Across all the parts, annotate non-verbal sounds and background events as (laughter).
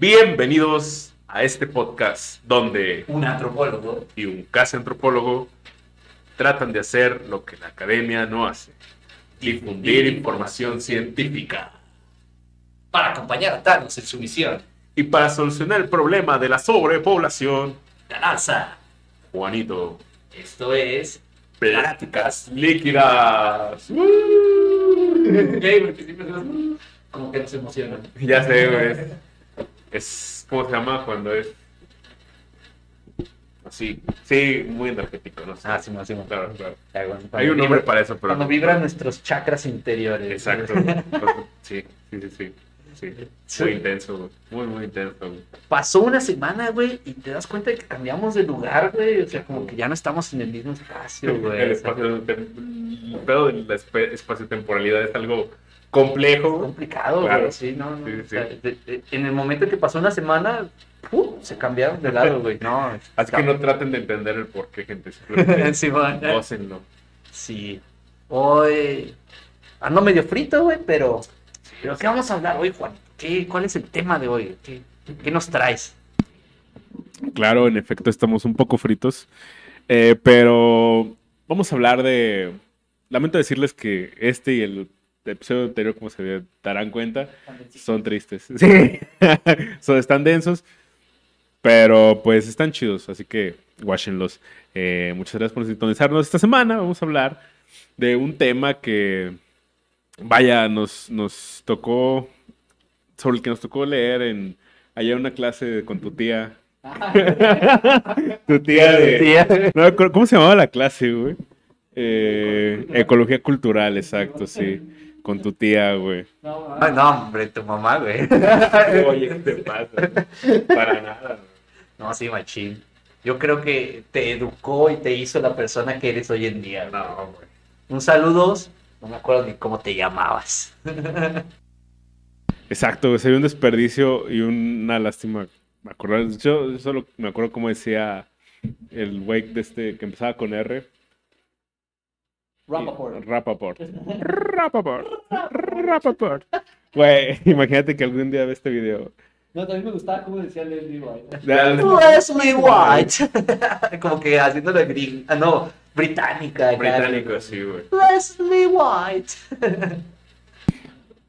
Bienvenidos a este podcast donde Un antropólogo. y un casi antropólogo tratan de hacer lo que la academia no hace. Difundir información científica. Para acompañar a Thanos en su misión. Y para solucionar el problema de la sobrepoblación, La NASA. Juanito, Esto es. pláticas líquidas. (laughs) Gay, porque siempre se nos- Como que nos emocionan. Ya sé, güey. Es, ¿cómo se llama cuando es? Así, sí, muy energético, no sé. Ah, sí, no, sí, no. Claro, claro. Ya, bueno, Hay un nombre para eso, pero... Cuando vibran nuestros chakras interiores. Exacto. (laughs) Sí, sí, sí, sí. sí. Sí. Muy intenso, güey. Muy, muy intenso, güey. Pasó una semana, güey, y te das cuenta de que cambiamos de lugar, güey. O sea, como que ya no estamos en el mismo espacio, (laughs) güey. El espacio, el pedo de la espacio-temporalidad es algo complejo. complicado, Claro. güey. Sí, no, no. Sí, o sí. sea, de- de- en el momento en que pasó una semana, ¡pum! se cambiaron de lado, güey. No, Así que no traten de entender el por qué, gente. (laughs) Sí, gócenlo. Sí. Hoy ando medio frito, güey, pero, pero ¿qué vamos a hablar hoy, Juan? ¿Qué, ¿Cuál es el tema de hoy? ¿Qué, qué nos traes? Claro, en efecto estamos un poco fritos, eh, pero vamos a hablar de... Lamento decirles que este y el episodio anterior, como se darán cuenta, son tristes. Sí, (laughs) son, están densos, pero pues están chidos, así que guáchenlos. Eh, muchas gracias por sintonizarnos esta semana. Vamos a hablar de un tema que, vaya, nos, nos tocó, sobre el que nos tocó leer en allá en una clase con tu tía. (laughs) tu tía de... Tía. No me acuerdo, ¿Cómo se llamaba la clase, güey? Eh, ecología cultural, exacto, sí. Con tu tía, güey. Ay, no, hombre, tu mamá, güey. (laughs) Oye, ¿qué te pasa? Para nada. güey. No, sí, machín. Yo creo que te educó y te hizo la persona que eres hoy en día. güey. No, güey. Un saludos. No me acuerdo ni cómo te llamabas. (laughs) Exacto, güey, sería un desperdicio y una lástima. Me acuerdo, yo solo me acuerdo cómo decía el güey de este que empezaba con R. Rappaport. Rappaport. Rappaport. Rappaport. Güey, imagínate que algún día ve este video. No, también me gustaba cómo decía Leslie White. Leslie White. (laughs) Como que haciéndolo gring. Ah, no, británica. Británico, sí, güey. Leslie White. (laughs)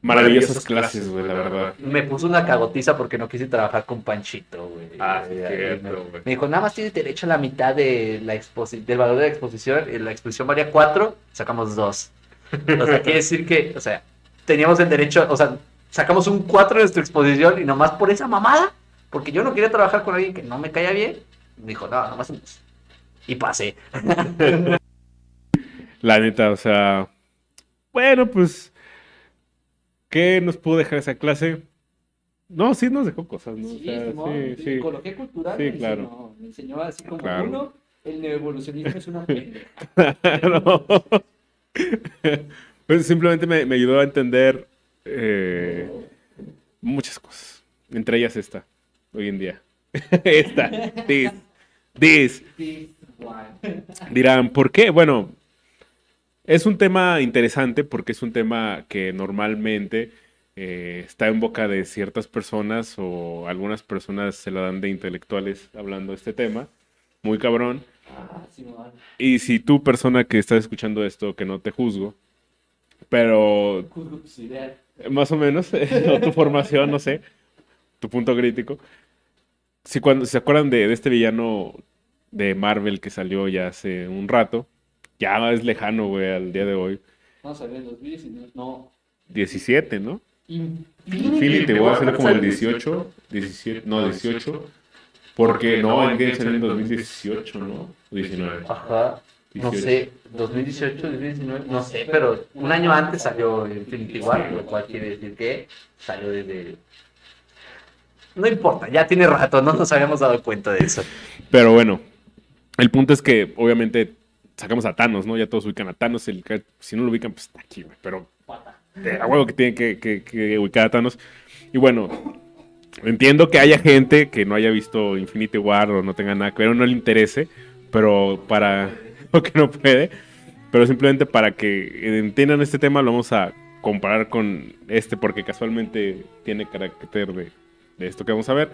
Maravillosas clases, güey, la verdad. Me puso una cagotiza porque no quise trabajar con Panchito, güey. Ah, sí, me, güey. me dijo, nada más tienes derecho a la mitad de la exposi- del valor de la exposición. y La exposición valía cuatro, sacamos dos. O sea, quiere decir que, o sea, teníamos el derecho, o sea, sacamos un cuatro de nuestra exposición y nomás por esa mamada, porque yo no quería trabajar con alguien que no me caía bien, me dijo, no, nomás un dos". Y pasé. (laughs) La neta, o sea. Bueno, pues. ¿Qué nos pudo dejar esa clase? No, sí nos dejó cosas, ¿no? O Sí, sea, Simón, sí, sí. Psicología cultural Sí, me claro. enseñó, me enseñó así como Claro. uno, el neoevolucionismo es una. (laughs) Claro. (laughs) Pues simplemente me, me ayudó a entender eh, muchas cosas. Entre ellas esta, hoy en día. (laughs) esta, this, this. Dirán, ¿por qué? Bueno, es un tema interesante porque es un tema que normalmente eh, está en boca de ciertas personas o algunas personas se la dan de intelectuales hablando de este tema. Muy cabrón. Y si tú, persona que estás escuchando esto, que no te juzgo, pero Juzgo más o menos, (laughs) o tu formación, no sé, tu punto crítico. Si cuando se acuerdan de, de este villano de Marvel que salió ya hace un rato, ya es lejano, güey, al día de hoy. Vamos a ver, 2019. No. 17, ¿no? Infinity. Infinity War salió como el 18, 17, no, 18. Porque no, Endgame salió en 2018, ¿no? 19. Ajá. No 18. sé, 2018, 2019, no sé, pero un año antes salió Infinity War, lo cual quiere decir que salió desde... No importa, ya tiene rato, no nos habíamos dado cuenta de eso. Pero bueno, el punto es que obviamente sacamos a Thanos, ¿no? Ya todos ubican a Thanos. El, si no lo ubican, pues está aquí, güey. Pero eh, a huevo que tienen que, que- que ubicar a Thanos. Y bueno, entiendo que haya gente que no haya visto Infinity War o no tenga nada que ver o no le interese, pero para. (laughs) o que no puede. Pero simplemente para que entiendan este tema, lo vamos a comparar con este, porque casualmente tiene carácter de, de esto que vamos a ver.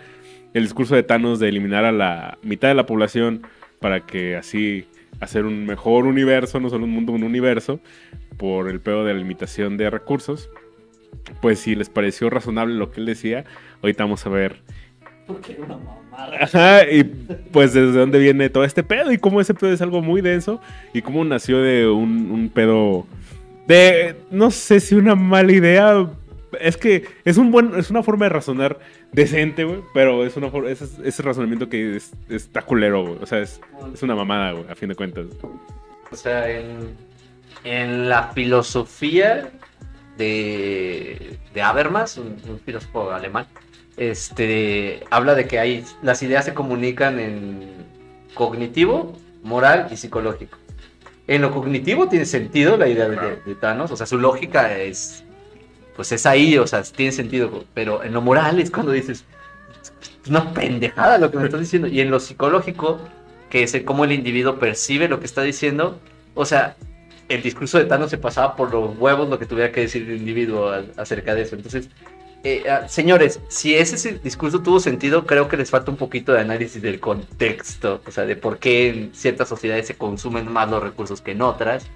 El discurso de Thanos de eliminar a la mitad de la población para que así hacer un mejor universo, no solo un mundo, un universo, por el pedo de la limitación de recursos. Pues si les pareció razonable lo que él decía, ahorita vamos a ver Porque era una mamada. Ajá, y pues desde dónde viene todo este pedo y cómo ese pedo es algo muy denso y cómo nació de un, un pedo de, no sé si una mala idea, es que es, un buen, es una forma de razonar decente, güey, pero es una for- ese, ese razonamiento que es, está culero, güey, o sea, es, es una mamada, güey, a fin de cuentas. O sea, en, en la filosofía de, de Habermas, un, un filósofo alemán, este, habla de que hay, las ideas se comunican en cognitivo, moral y psicológico. En lo cognitivo tiene sentido la idea de, de Thanos, o sea, su lógica es, pues es ahí, o sea, tiene sentido, pero en lo moral es cuando dices, es una pendejada lo que me estás diciendo, y en lo psicológico, que es el cómo el individuo percibe lo que está diciendo, o sea, el discurso de Thanos se pasaba por los huevos lo que tuviera que decir el individuo acerca de eso. Entonces, eh, ah, señores, si ese discurso tuvo sentido, creo que les falta un poquito de análisis del contexto, o sea, de por qué en ciertas sociedades se consumen más los recursos que en otras.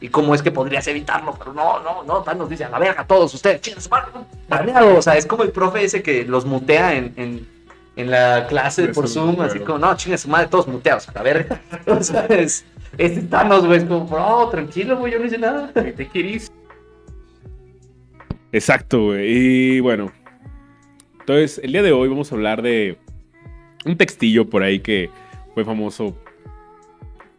Y cómo es que podrías evitarlo, pero no, no, no, Thanos dice a la verga todos ustedes, chingas, su madre, no, baneado". O sea, es como el profe ese que los mutea en, en, en la clase por Zoom, Zoom, así como, no, chingas su madre, todos muteados, a la verga. (laughs) O sea, es, este Thanos, güey, es como, bro, tranquilo, güey, yo no hice nada. ¿Qué te querís? Exacto, güey. Y bueno. Entonces, el día de hoy vamos a hablar de un textillo por ahí que fue famoso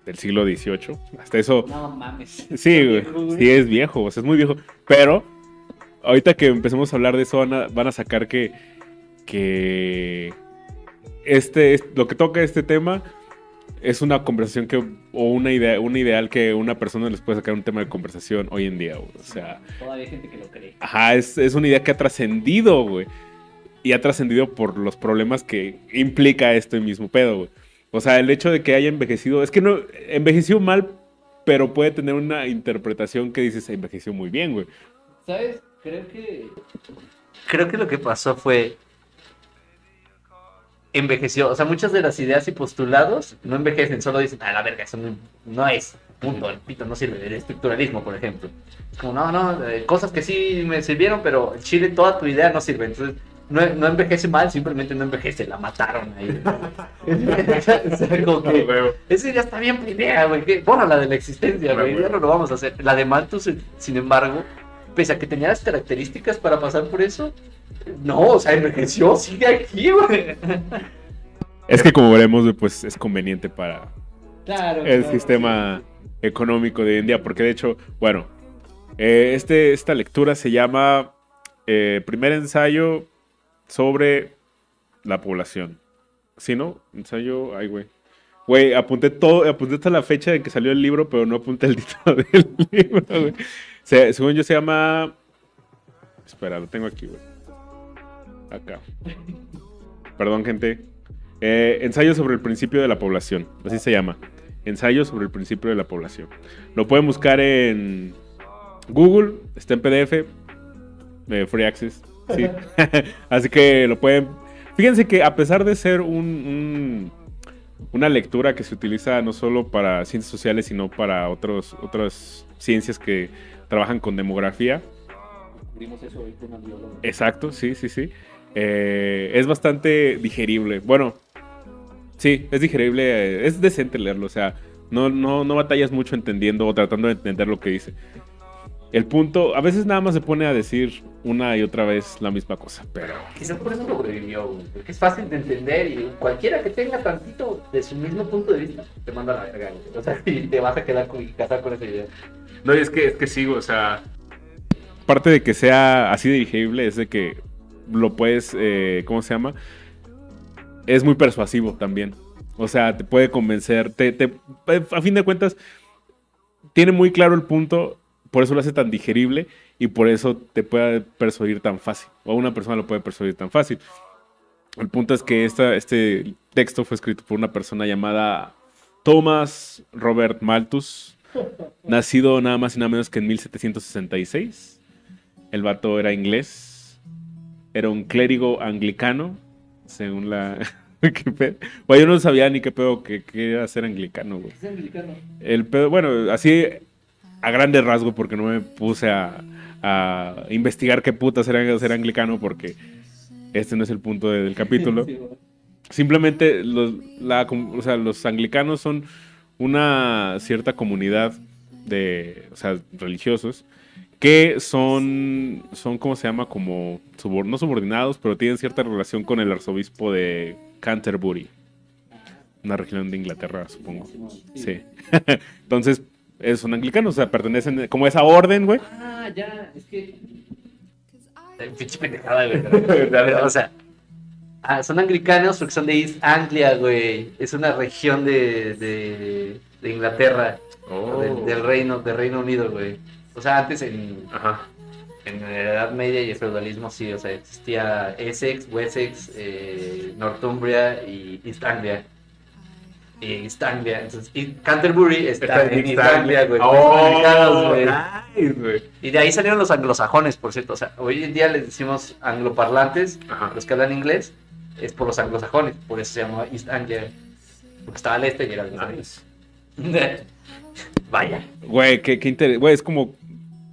del siglo XVIII. Hasta eso. No mames. Sí, güey. Sí, es viejo, o sea, es muy viejo. Pero ahorita que empecemos a hablar de eso, van a, van a sacar que. que. Este, es- lo que toca este tema es una conversación que. o una idea, un ideal que una persona les puede sacar un tema de conversación hoy en día, güey. O sea. Todavía hay gente que lo cree. Ajá, es, es una idea que ha trascendido, güey. Y ha trascendido por los problemas que implica este mismo pedo, güey. O sea, el hecho de que haya envejecido, es que no, envejeció mal, pero puede tener una interpretación que dices, envejeció muy bien, güey. ¿Sabes? Creo que. Creo que lo que pasó fue. Envejeció. O sea, muchas de las ideas y postulados no envejecen, solo dicen, a la verga, eso no, no es. Punto, el pito no sirve. El estructuralismo, por ejemplo. Es como, no, no, eh, cosas que sí me sirvieron, pero en Chile toda tu idea no sirve. Entonces, no, no envejece mal, simplemente no envejece, la mataron ahí. (laughs) o sea, (laughs) como (laughs) que. Esa idea está bien idea, güey. la de la existencia, güey. Ya no lo vamos a hacer. La de Malthus, eh, sin embargo, pese a que tenía las características para pasar por eso, no, o sea, envejeció, sigue aquí, güey. Es que como veremos, pues es conveniente para Claro. el claro, sistema económico de hoy en día, porque de hecho, bueno, eh, este, esta lectura se llama eh, Primer ensayo sobre la población. ¿Sí, no? Ensayo, ay, güey. Güey, apunté todo, apunté hasta la fecha de que salió el libro, pero no apunté el (laughs) título del libro, güey. Se- según yo se llama... Espera, lo tengo aquí, güey. Acá. Perdón, gente. Eh, ensayo sobre el principio de la población. Así se llama. Ensayo sobre el principio de la población. Lo pueden buscar en Google. Está en PDF. eh, free access. Sí. (laughs) Así que lo pueden. Fíjense que a pesar de ser un, un- una lectura que se utiliza no solo para ciencias sociales, sino para otros, otras ciencias que trabajan con demografía, eso hoy con. Exacto, sí, sí, sí. Eh, es bastante digerible. Bueno, sí, es digerible, eh, es decente leerlo, o sea, no, no, no batallas mucho entendiendo o tratando de entender lo que dice. El punto, a veces nada más se pone a decir una y otra vez la misma cosa, pero... Quizás por eso sobrevivió, güey. Porque es fácil de entender y cualquiera que tenga tantito de su mismo punto de vista te manda a la verga, güey. O sea, (laughs) y te vas a quedar con, y casar con esa idea. No, y es que, es que sigo, o sea, Parte de que sea así de digerible es de que lo puedes, eh, ¿cómo se llama? Es muy persuasivo también. O sea, te puede convencer, te, te- a fin de cuentas, tiene muy claro el punto, por eso lo hace tan digerible y por eso te puede persuadir tan fácil. O una persona lo puede persuadir tan fácil. El punto es que esta, este texto fue escrito por una persona llamada Thomas Robert Malthus, (laughs) nacido nada más y nada menos que en 1766. El vato era inglés. era un clérigo anglicano, según la... (laughs) Bueno, yo no sabía ni qué pedo que, que era ser anglicano, güey. Es anglicano. El pedo, bueno, así a grande rasgo, porque no me puse a, a investigar qué putas era ser anglicano, porque este no es el punto de- del capítulo. (laughs) Sí. Simplemente los, la o sea, los anglicanos son una cierta comunidad de, o sea, religiosos que son, son ¿cómo se llama? Como, subor- no subordinados, pero tienen cierta relación con el arzobispo de Canterbury, una región de Inglaterra, supongo. Sí. (laughs) Entonces, son anglicanos, o sea, pertenecen como a esa orden, güey. Ah, ya, es que. Pinche pendejada, güey. (laughs) O sea, ah, son anglicanos porque son de East Anglia, güey. Es una región de, de, de Inglaterra, Oh. del, del Reino, del Reino Unido, güey. O sea, antes en, Ajá. en la Edad Media y el feudalismo, sí, o sea, existía Essex, Wessex, eh, Northumbria y East Anglia. Y East Anglia, entonces, y Canterbury está, en East Anglia, güey. Son Oh, güey. nice, güey. Y de ahí salieron los anglosajones, por cierto. O sea, hoy en día les decimos angloparlantes, Ajá. los que hablan inglés, es por los anglosajones, por eso se llama East Anglia. Porque estaba al este y era Nice. (laughs) Vaya. Güey, qué, qué inter- Güey, es como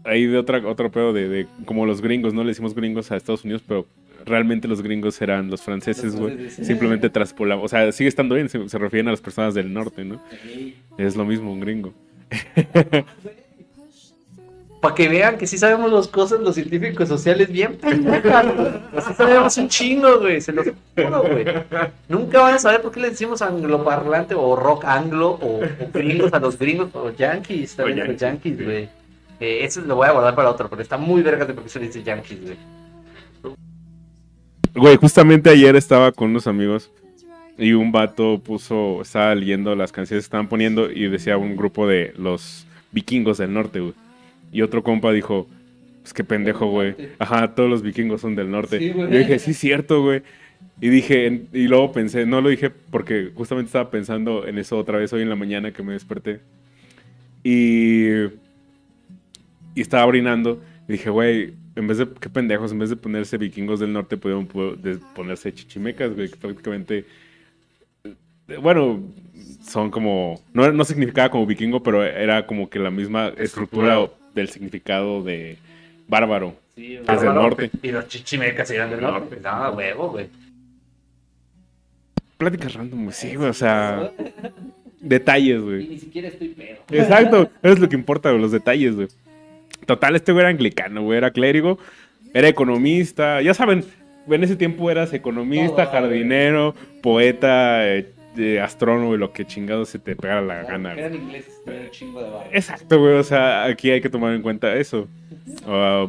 ahí de otra, otro pedo de, de como los gringos, ¿no? Le decimos gringos a Estados Unidos, pero realmente los gringos eran los franceses, güey. Simplemente traspolamos. O sea, sigue estando bien, se, se refieren a las personas del norte, ¿no? Es lo mismo, un gringo. (laughs) Para que vean que sí sabemos las cosas, los científicos sociales, bien pendejas, güey. Sí sabemos un chingo, güey. Se los juro, güey. Nunca van a saber por qué le decimos angloparlante o rock anglo o, o gringos a los gringos o yankees, también O yankees, güey. Eh, eso lo voy a guardar para otro, pero está muy verga de por qué se dice yankees, güey. Güey, justamente ayer estaba con unos amigos y un vato puso, estaba leyendo las canciones que estaban poniendo y decía un grupo de los vikingos del norte, güey. Y otro compa dijo, pues qué pendejo, güey. Ajá, todos los vikingos son del norte. Sí. Yo dije, sí, cierto, güey. Y dije, y luego pensé, no lo dije porque justamente estaba pensando en eso otra vez hoy en la mañana que me desperté. Y, y estaba orinando. Y dije, güey, en vez de, qué pendejos, en vez de ponerse vikingos del norte, pudieron ponerse chichimecas, güey, que prácticamente, eh, bueno, son como, no, no significaba como vikingo, pero era como que la misma estructura Estructura. del significado de bárbaro. sí, del Bárbaro. norte. Y los chichimecas eran del norte. No, huevo, güey. Pláticas random, güey, sí, güey, o sea, detalles, Y güey. ni siquiera estoy pedo. Exacto, eso es lo que importa, güey, los detalles, güey. Total, este güey era anglicano, güey, era clérigo, era economista, ya saben, en ese tiempo eras economista, Todo, güey. jardinero, poeta, eh, eh, astrónomo y lo que chingado se te pegara la gana, güey. Eran ingleses, un chingo de barro. Exacto, güey, o sea, aquí hay que tomar en cuenta eso. (laughs) Ah,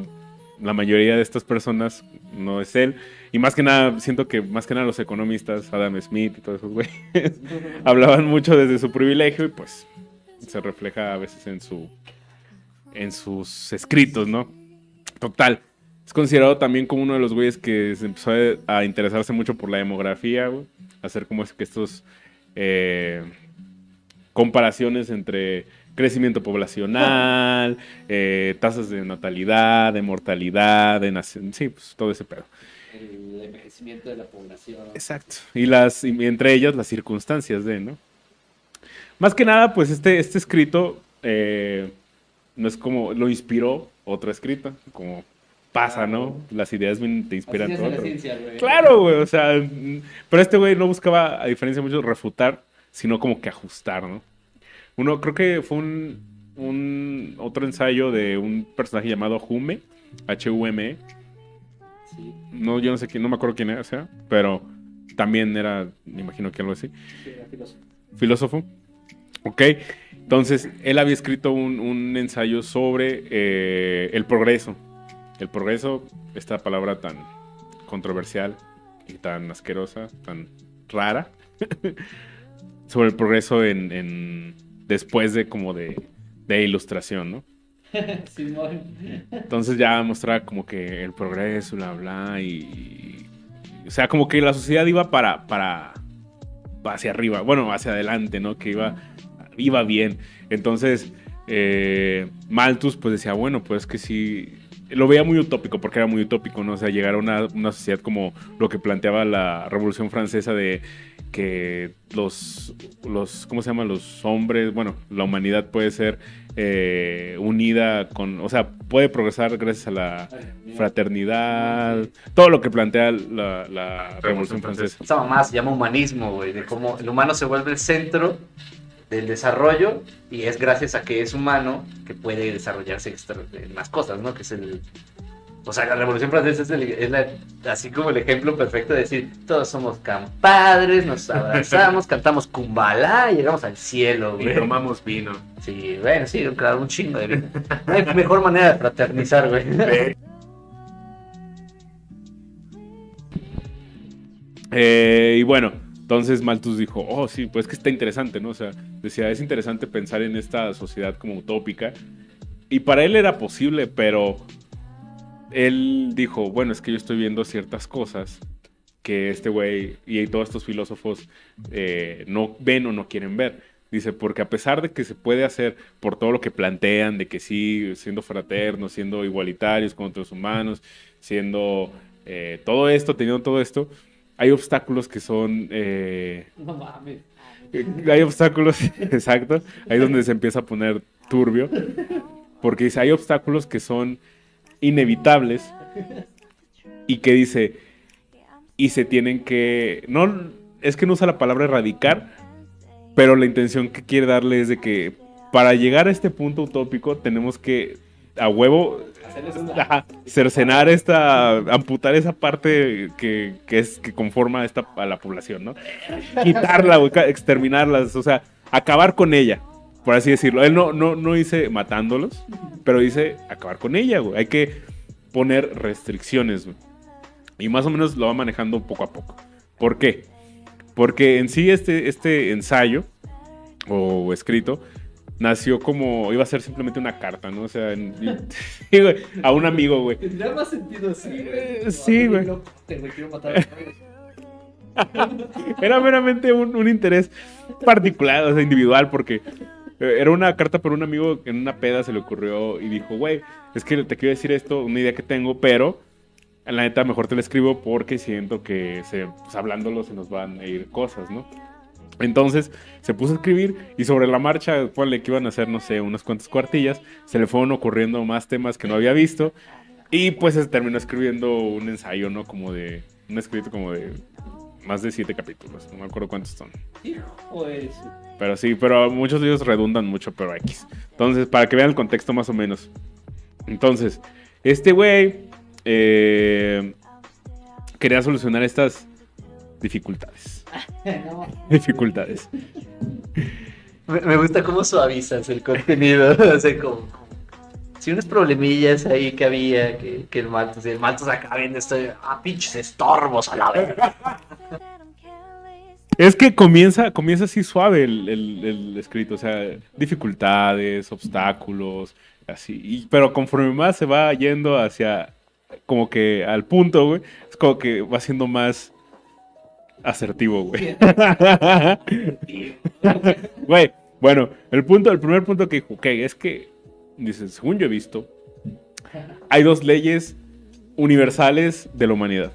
la mayoría de estas personas no es él. Y más que nada, siento que más que nada los economistas, Adam Smith y todos esos güeyes, (laughs) hablaban mucho desde su privilegio y pues se refleja a veces en su en sus escritos, ¿no? Total. Es considerado también como uno de los güeyes que se empezó a, interesarse mucho por la demografía, güey. Hacer como es que estos eh, comparaciones entre crecimiento poblacional, eh, tasas de natalidad, de mortalidad, de nación, sí, pues todo ese pedo. El envejecimiento de la población. Exacto. Y las, y entre ellas las circunstancias de, ¿no? Más que nada, pues este, este escrito eh, no es como, lo inspiró otro escrito, como pasa, ¿no? Las ideas te inspiran todo güey. Claro, güey, o sea, pero este güey no buscaba, a diferencia de muchos, refutar, sino como que ajustar, ¿no? Uno, creo que fue un, un otro ensayo de un personaje llamado Hume, H-U-M-E, Sí, no, yo no sé quién, no me acuerdo quién era, o sea, pero también era, me imagino que algo así, sí, era filósofo. filósofo. Ok, entonces él había escrito un, un ensayo sobre eh, el progreso. El progreso, esta palabra tan controversial y tan asquerosa, tan rara, (laughs) sobre el progreso en, en- después de como de, de ilustración, ¿no? (laughs) Entonces ya mostraba como que el progreso, bla, bla, y... O sea, como que la sociedad iba para, para, hacia arriba, bueno, hacia adelante, ¿no? Que iba, iba bien. Entonces, eh, Malthus pues decía, bueno, pues que sí, lo veía muy utópico, porque era muy utópico, ¿no? O sea, llegar a una, una sociedad como lo que planteaba la Revolución Francesa de que los, los, ¿cómo se llama? Los hombres, bueno, la humanidad puede ser eh, unida con, o sea, puede progresar gracias a la fraternidad, todo lo que plantea la, la Revolución Francesa. Esa mamá se llama humanismo, güey, de cómo el humano se vuelve el centro del desarrollo y es gracias a que es humano que puede desarrollarse extra- más cosas, ¿no? Que es el... O sea, la Revolución Francesa es, el- es la- así como el ejemplo perfecto de decir, todos somos compadres, nos abrazamos, (laughs) cantamos kumbala y llegamos al cielo, Y güey. tomamos vino. Sí, bueno, sí, claro, un chingo de vino. No hay mejor manera de fraternizar, güey. (laughs) Eh, y bueno, entonces Malthus dijo, oh sí, pues que está interesante, ¿no? O sea, decía, es interesante pensar en esta sociedad como utópica. Y para él era posible, pero él dijo, bueno, es que yo estoy viendo ciertas cosas que este güey y todos estos filósofos eh, no ven o no quieren ver. Dice, porque a pesar de que se puede hacer por todo lo que plantean, de que sí, siendo fraternos, siendo igualitarios con otros humanos, siendo eh, todo esto, teniendo todo esto, hay obstáculos que son... eh, (laughs) No mames. hay obstáculos, (laughs) exacto, ahí es donde se empieza a poner turbio, porque dice, hay obstáculos que son inevitables y que dice, y se tienen que, no, es que no usa la palabra erradicar, pero la intención que quiere darle es de que para llegar a este punto utópico tenemos que, a huevo, Hacerles una. Ajá, cercenar esta, amputar esa parte que, que es que conforma esta, a la población, ¿no? (laughs) Quitarla, güey, exterminarlas, o sea, acabar con ella, por así decirlo. Él no, no, no dice matándolos, pero dice acabar con ella, güey. Hay que poner restricciones, güey. Y más o menos lo va manejando poco a poco. ¿Por qué? Porque en sí este, este ensayo o escrito nació como, iba a ser simplemente una carta, ¿no? O sea, en- güey, (laughs) a un amigo, güey. Tendría más sentido así, güey. Eh, sí, güey. Loco, Te güey, quiero matar a todos. (laughs) Era meramente un, un interés particular, o sea, individual, porque eh, era una carta por un amigo que en una peda se le ocurrió y dijo, güey, es que te quiero decir esto, una idea que tengo, pero la neta mejor te la escribo porque siento que se, pues, hablándolo se nos van a ir cosas, ¿no? Entonces se puso a escribir y sobre la marcha, ponle que iban a hacer, no sé, unas cuantas cuartillas, se le fueron ocurriendo más temas que no había visto y pues se terminó escribiendo un ensayo, ¿no? Como de, un escrito como de más de siete capítulos, no me acuerdo cuántos son. Hijo de su- Pero sí, pero muchos de ellos redundan mucho, pero X. Entonces, para que vean el contexto más o menos. Entonces, este güey eh, quería solucionar estas dificultades. No, Dificultades. Me, me gusta cómo suavizas el contenido. (laughs) o sea, como, si unos problemillas ahí que había, que, que el Maltos, y el Maltos acá viendo esto, ah, pinches estorbos a la vez. Es que comienza, comienza así suave el, el- el escrito, o sea, dificultades, obstáculos, así. Y- pero conforme más se va yendo hacia, como que al punto, güey, es como que va siendo más asertivo, güey. (laughs) Güey, bueno, el punto, el primer punto que dijo, ok, es que, dice, según yo he visto, hay dos leyes universales de la humanidad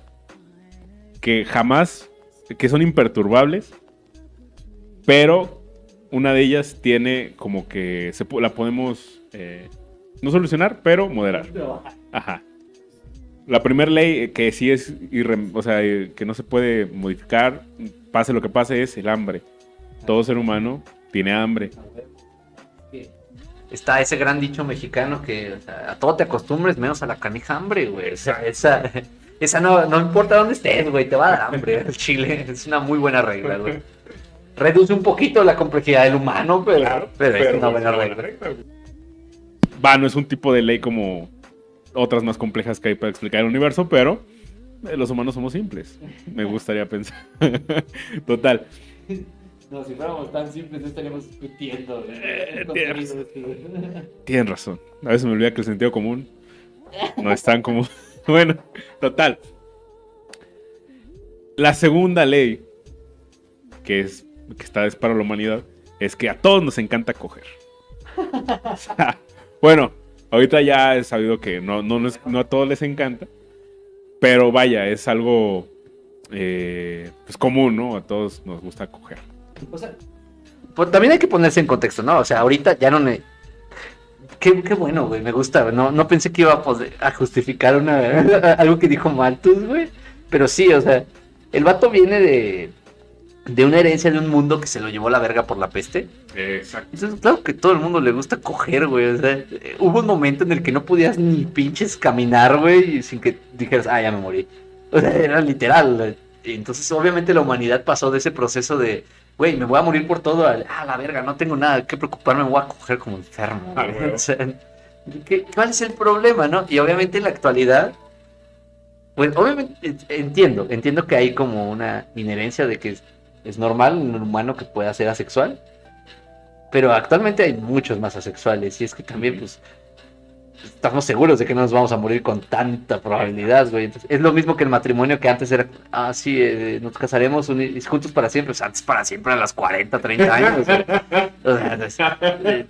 que jamás, que son imperturbables, pero una de ellas tiene como que se, la podemos eh, no solucionar, pero moderar. Ajá. La primera ley eh, que sí es, irrem- o sea, eh, que no se puede modificar, pase lo que pase, es el hambre. Todo ser humano tiene hambre. Está ese gran dicho mexicano que o sea, a todo te acostumbres menos a la canija hambre, güey. O sea, esa, esa no, no importa dónde estés, güey, te va a dar hambre (laughs) el chile. Es una muy buena regla, güey. Reduce un poquito la complejidad del humano, pero, pero es una buena regla. Va, no es un tipo de ley como otras más complejas que hay para explicar el universo, pero eh, los humanos somos simples. Me (laughs) gustaría pensar. (laughs) Total. No, si fuéramos tan simples, no estaríamos discutiendo. Eh, Contenido, (laughs) tienes-. Tienen razón. A veces me olvida que el sentido común no es tan común. Bueno, total. La segunda ley, que es que está es para la humanidad, es que a todos nos encanta coger. O sea, bueno, Ahorita ya es sabido que no, no, les- no a todos les encanta, pero vaya, es algo eh, pues común, ¿no? A todos nos gusta coger. O sea, pues también hay que ponerse en contexto, ¿no? O sea, ahorita ya no me. Qué, qué bueno, güey, me gusta. No, no pensé que iba a, justificar una, (laughs) algo que dijo Malthus, güey. Pero sí, o sea, el vato viene de, de una herencia de un mundo que se lo llevó la verga por la peste. Exacto. Entonces, claro que todo el mundo le gusta coger, güey. O sea, hubo un momento en el que no podías ni pinches caminar, güey, sin que dijeras, ah, ya me morí. O sea, era literal. Entonces, obviamente, la humanidad pasó de ese proceso de, güey, me voy a morir por todo, a ah, la verga, no tengo nada que preocuparme, me voy a coger como enfermo. Ah, güey. O sea, ¿qué- ¿cuál es el problema, no? Y obviamente en la actualidad, pues, obviamente, entiendo, entiendo que hay como una inherencia de que es, normal en un humano que pueda ser asexual. Pero actualmente hay muchos más asexuales y es que también, pues, estamos seguros de que no nos vamos a morir con tanta probabilidad, güey. Entonces, es lo mismo que el matrimonio que antes era, ah, sí, eh, nos casaremos uni- juntos para siempre, pues antes para siempre a las 40, 30 años. güey. O sea, (laughs) eh,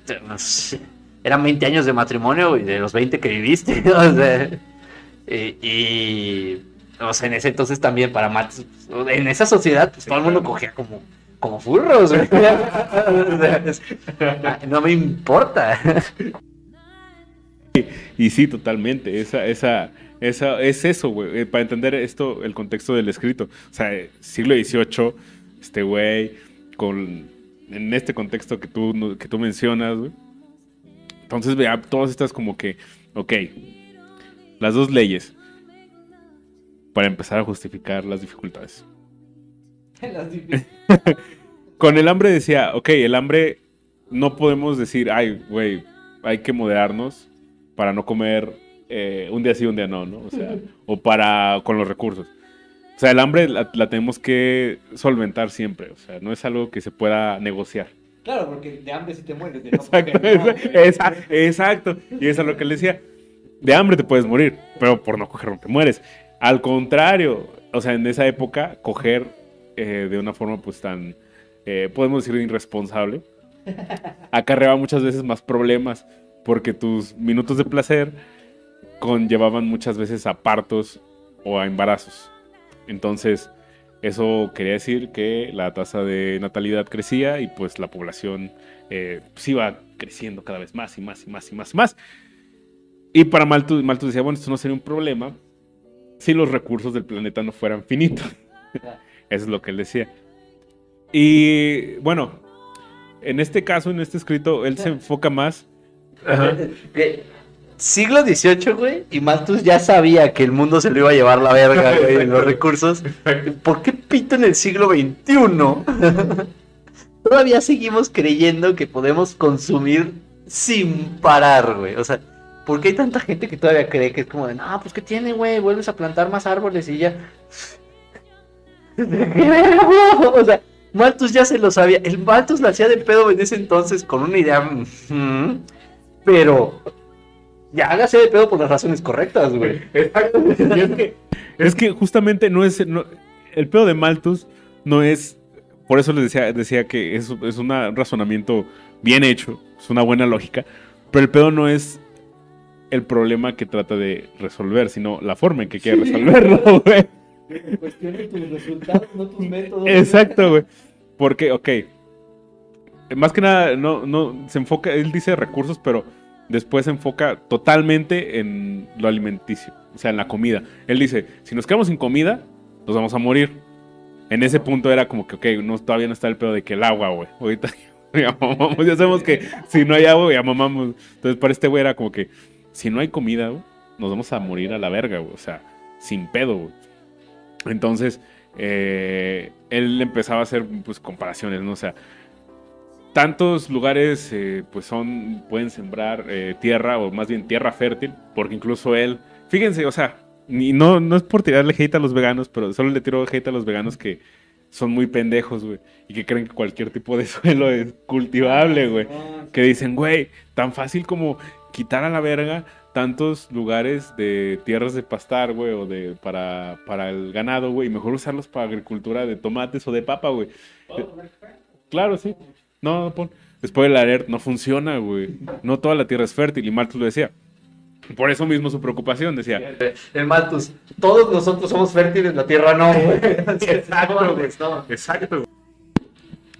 eran 20 años de matrimonio y de los 20 que viviste. (laughs) O sea, eh, y, o sea, en ese entonces también para Matos, en esa sociedad, pues todo el mundo cogía como, como furros, güey. (laughs) Ah, no me importa. Y sí, totalmente. Esa, esa, esa, es eso, güey. eh, para entender esto, el contexto del escrito. O sea, siglo XVIII, este güey, con, en este contexto que tú, que tú mencionas, güey. Entonces, vea, todas estas como que, ok, las dos leyes para empezar a justificar las dificultades. (laughs) Las difíciles. (laughs) Con el hambre decía, ok, el hambre no podemos decir, ay, güey, hay que moderarnos para no comer eh, un día sí, un día no, ¿no? O sea, (laughs) o para con los recursos. O sea, el hambre la, la tenemos que solventar siempre, o sea, no es algo que se pueda negociar. Claro, porque de hambre sí te mueres. De no Exacto, comer, no, esa- exacto. Y eso es lo que le decía. De hambre te puedes morir, pero por no coger no te mueres. Al contrario, o sea, en esa época, coger eh, de una forma pues tan, eh, podemos decir, irresponsable, (laughs) acarreaba muchas veces más problemas, porque tus minutos de placer conllevaban muchas veces a partos o a embarazos. Entonces, eso quería decir que la tasa de natalidad crecía y pues la población eh, pues iba creciendo cada vez más y más y más y más y más. Y para Malthus, Malthus decía, bueno, esto no sería un problema si los recursos del planeta no fueran finitos. (laughs) Eso es lo que él decía. Y bueno, en este caso, en este escrito, él se enfoca más. (laughs) Siglo XVIII, güey, y Malthus ya sabía que el mundo se lo iba a llevar la verga, güey, en los recursos. ¿Por qué pito en el siglo XXI? (laughs) Todavía seguimos creyendo que podemos consumir sin parar, güey. O sea, ¿por qué hay tanta gente que todavía cree que es como de, no, pues ¿qué tiene, güey? Vuelves a plantar más árboles y ya. (laughs) O sea, Malthus ya se lo sabía. El Malthus lo hacía de pedo en ese entonces con una idea. pero ya hágase de pedo por las razones correctas, güey. (laughs) Exacto. Es que, es que justamente no es. el pedo de Malthus no es. Por eso les decía, decía que es, es un razonamiento bien hecho, es una buena lógica. Pero el pedo no es el problema que trata de resolver, sino la forma en que quiere resolverlo, (laughs) güey. Cuestione tus resultados, no tus métodos. Exacto, güey. Porque, ok. Más que nada, no, no, se enfoca, él dice recursos, pero después se enfoca totalmente en lo alimenticio, o sea, en la comida. Él dice, si nos quedamos sin comida, nos vamos a morir. En ese punto era como que, ok, no, todavía no está el pedo de que el agua, güey. Ahorita (laughs) ya mamamos, ya sabemos que si no hay agua, ya mamamos. Entonces, para este güey era como que, si no hay comida, güey, nos vamos a morir a la verga, güey. O sea, sin pedo, güey. Entonces, eh, él empezaba a hacer pues comparaciones, ¿no? O sea, tantos lugares eh, pues son, pueden sembrar eh, tierra, o más bien tierra fértil, porque incluso él, fíjense, o sea, ni, no, no es por tirarle hate a los veganos, pero solo le tiro hate a los veganos que son muy pendejos, güey, y que creen que cualquier tipo de (laughs) suelo es cultivable, güey Ah, que dicen, güey, tan fácil como quitar a la verga tantos lugares de tierras de pastar, güey, o de para, para el ganado, güey, y mejor usarlos para agricultura de tomates o de papa, güey. Claro, sí. No, no pon. Después el alert no funciona, güey. No toda la tierra es fértil, y Marx lo decía. Por eso mismo su preocupación, decía. El Malthus, todos nosotros somos fértiles, la tierra no, güey. (laughs) Exacto, No, güey. no. Exacto.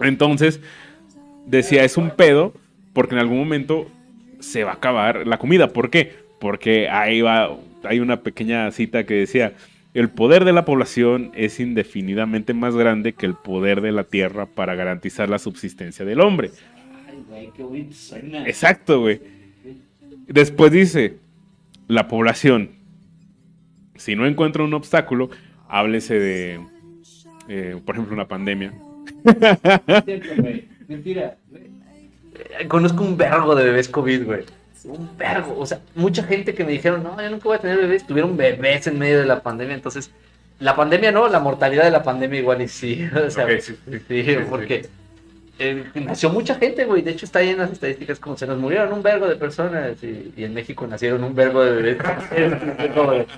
Entonces, decía, es un pedo porque en algún momento se va a acabar la comida. ¿Por qué? Porque ahí va, hay una pequeña cita que decía, el poder de la población es indefinidamente más grande que el poder de la tierra para garantizar la subsistencia del hombre. Ay, güey, qué suena. Exacto, güey. Después dice, la población, si no encuentra un obstáculo, háblese de, eh, por ejemplo, una pandemia. (laughs) Mentira. Eh, Conozco un vergo de bebés COVID, güey. Un vergo. O sea, mucha gente que me dijeron, no, yo nunca voy a tener bebés. Tuvieron bebés en medio de la pandemia. Entonces, la pandemia no, la mortalidad de la pandemia igual y sí. (laughs) O sea, sí, sí. sí, sí. porque eh, nació mucha gente, güey. De hecho, está ahí en las estadísticas como se nos murieron un vergo de personas y, y en México nacieron un vergo de bebés. (laughs)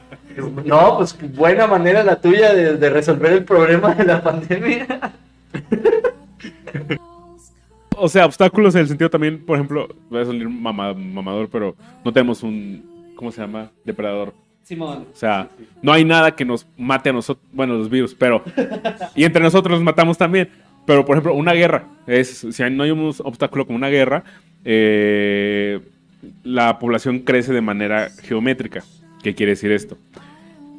No, pues buena manera la tuya de, de resolver el problema de la pandemia. (laughs) O sea, obstáculos en el sentido también, por ejemplo, voy a salir mama- mamador, pero no tenemos un, ¿cómo se llama? Depredador. Simón. O sea, no hay nada que nos mate a nosotros, bueno, los virus, pero... Y entre nosotros nos matamos también. Pero, por ejemplo, una guerra. Es, si no hay un obstáculo como una guerra, eh, la población crece de manera geométrica. ¿Qué quiere decir esto?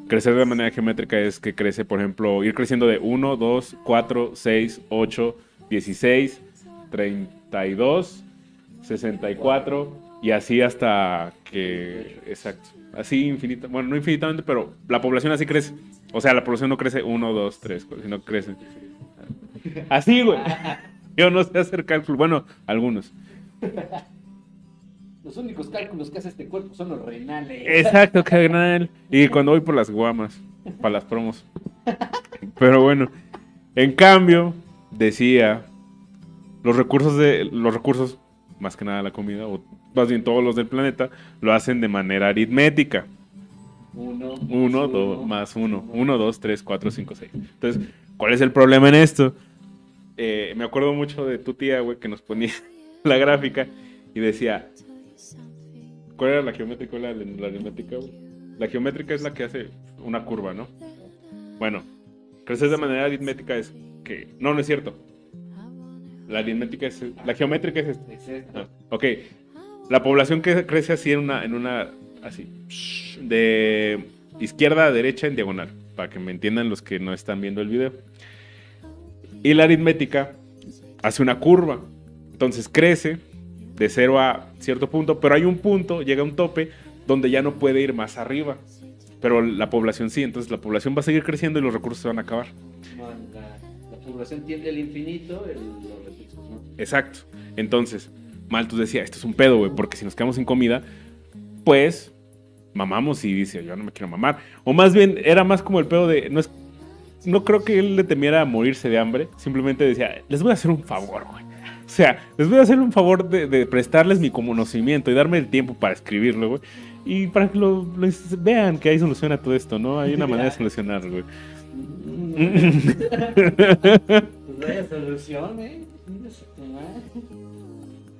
Crecer de manera geométrica es que crece, por ejemplo, ir creciendo de 1, 2, 4, 6, 8, 16, 32, 64 y así hasta que... Exacto. Así infinita, bueno, no infinitamente, pero la población así crece. O sea, la población no crece 1, 2, 3, sino crece. Así, güey. Yo no sé hacer cálculo. Bueno, algunos. Los únicos cálculos que hace este cuerpo son los renales. Exacto, carnal. Y cuando voy por las guamas, para las promos. Pero bueno, en cambio, decía, los recursos de los recursos, más que nada la comida, o más bien todos los del planeta, lo hacen de manera aritmética. Uno. Uno, dos, más uno. Uno, dos, tres, cuatro, cinco, seis. Entonces, ¿cuál es el problema en esto? Eh, me acuerdo mucho de tu tía, güey, que nos ponía (laughs) la gráfica y decía, ¿cuál era la geométrica o la, la aritmética, güey? La geométrica es la que hace una curva, ¿no? Bueno, crecer de manera aritmética es que... No, no es cierto. La aritmética es... La geométrica es esta. Es esto. Ah, ok. La población que crece así en una, en una, así, de izquierda a derecha en diagonal, para que me entiendan los que no están viendo el video. Y la aritmética hace una curva. Entonces crece de 0 a cierto punto, pero hay un punto, llega a un tope, donde ya no puede ir más arriba. Pero la población sí, entonces la población va a seguir creciendo y los recursos se van a acabar. No, la, la población tiende al infinito, el, los recursos no. Exacto. Entonces, Malthus decía, esto es un pedo, güey, porque si nos quedamos sin comida, pues mamamos y dice, yo no me quiero mamar. O más bien, era más como el pedo de, no es, no creo que él le temiera morirse de hambre, simplemente decía, les voy a hacer un favor, güey. O sea, les voy a hacer un favor de, de prestarles mi conocimiento y darme el tiempo para escribirlo, güey. Y para que lo, lo vean que hay solución a todo esto, ¿no? Hay una manera de solucionarlo, güey. Pues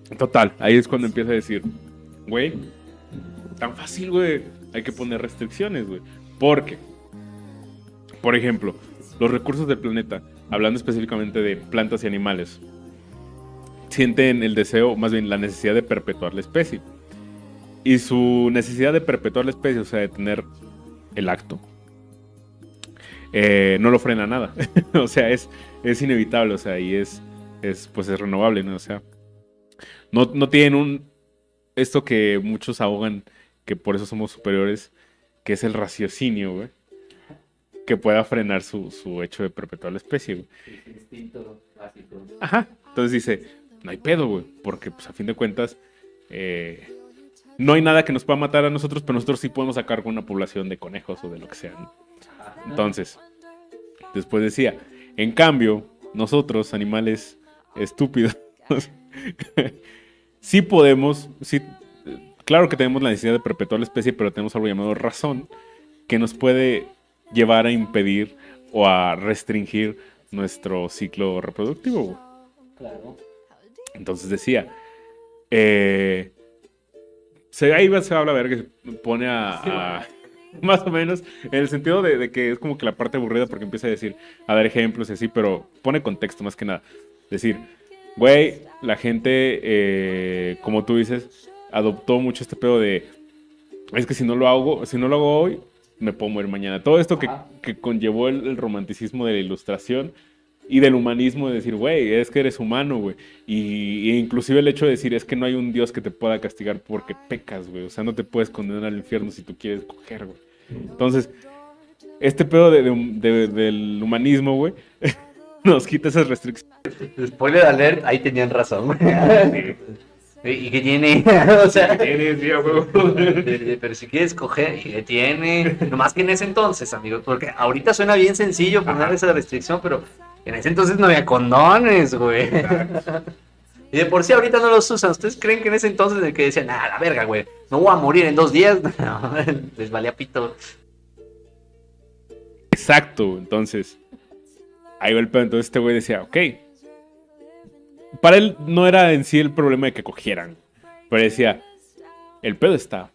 eh. Total, ahí es cuando empieza a decir, güey, tan fácil, güey, hay que poner restricciones, güey. Porque, por ejemplo, los recursos del planeta, hablando específicamente de plantas y animales, sienten el deseo, más bien la necesidad de perpetuar la especie. Y su necesidad de perpetuar la especie, o sea, de tener el acto, eh, no lo frena nada. (laughs) o sea, es, es inevitable, o sea, y es, es, pues es renovable, ¿no? O sea, no, no tienen un. Esto que muchos ahogan, que por eso somos superiores, que es el raciocinio, güey. Que pueda frenar su, su hecho de perpetuar la especie, güey. Instinto básico. Ajá. Entonces dice, no hay pedo, güey. Porque, pues, a fin de cuentas, eh, no hay nada que nos pueda matar a nosotros, pero nosotros sí podemos sacar con una población de conejos o de lo que sea. ¿no? Entonces, después decía, en cambio, nosotros, animales estúpidos, (laughs) sí podemos, sí, claro que tenemos la necesidad de perpetuar la especie, pero tenemos algo llamado razón, que nos puede llevar a impedir o a restringir nuestro ciclo reproductivo. Claro. Entonces decía, eh, se, ahí va- se habla ver que pone a, a- (laughs) más o menos en el sentido de, de que es como que la parte aburrida porque empieza a decir, a dar ejemplos y así, pero pone contexto más que nada. Decir, güey, la gente, eh, como tú dices, adoptó mucho este pedo de, es que si no lo hago, si no lo hago hoy, me puedo morir mañana. Todo esto que, que conllevó el, el romanticismo de la ilustración y del humanismo de decir, güey, es que eres humano, güey. Y, inclusive el hecho de decir, es que no hay un Dios que te pueda castigar porque pecas, güey. O sea, no te puedes condenar al infierno si tú quieres coger, güey. Entonces, este pedo de- de- de- del humanismo, güey, (laughs) nos quita esas restricciones. Spoiler alert, ahí tenían razón, güey. (laughs) ¿Y qué tiene? (laughs) o sea, de- de- (laughs) pero si quieres coger, ¿y qué tiene? Nomás que en ese entonces, amigos, porque ahorita suena bien sencillo poner esa restricción, pero en ese entonces no había condones, güey. Y de por sí ahorita no los usan. ¿Ustedes creen que en ese entonces en el que decían, ah, la verga, güey, no voy a morir en dos días? (laughs) No, les valía pito. Exacto, entonces, ahí va el pedo. Entonces este güey decía, ok. Para él no era en sí el problema de que cogieran, pero decía, el pedo está.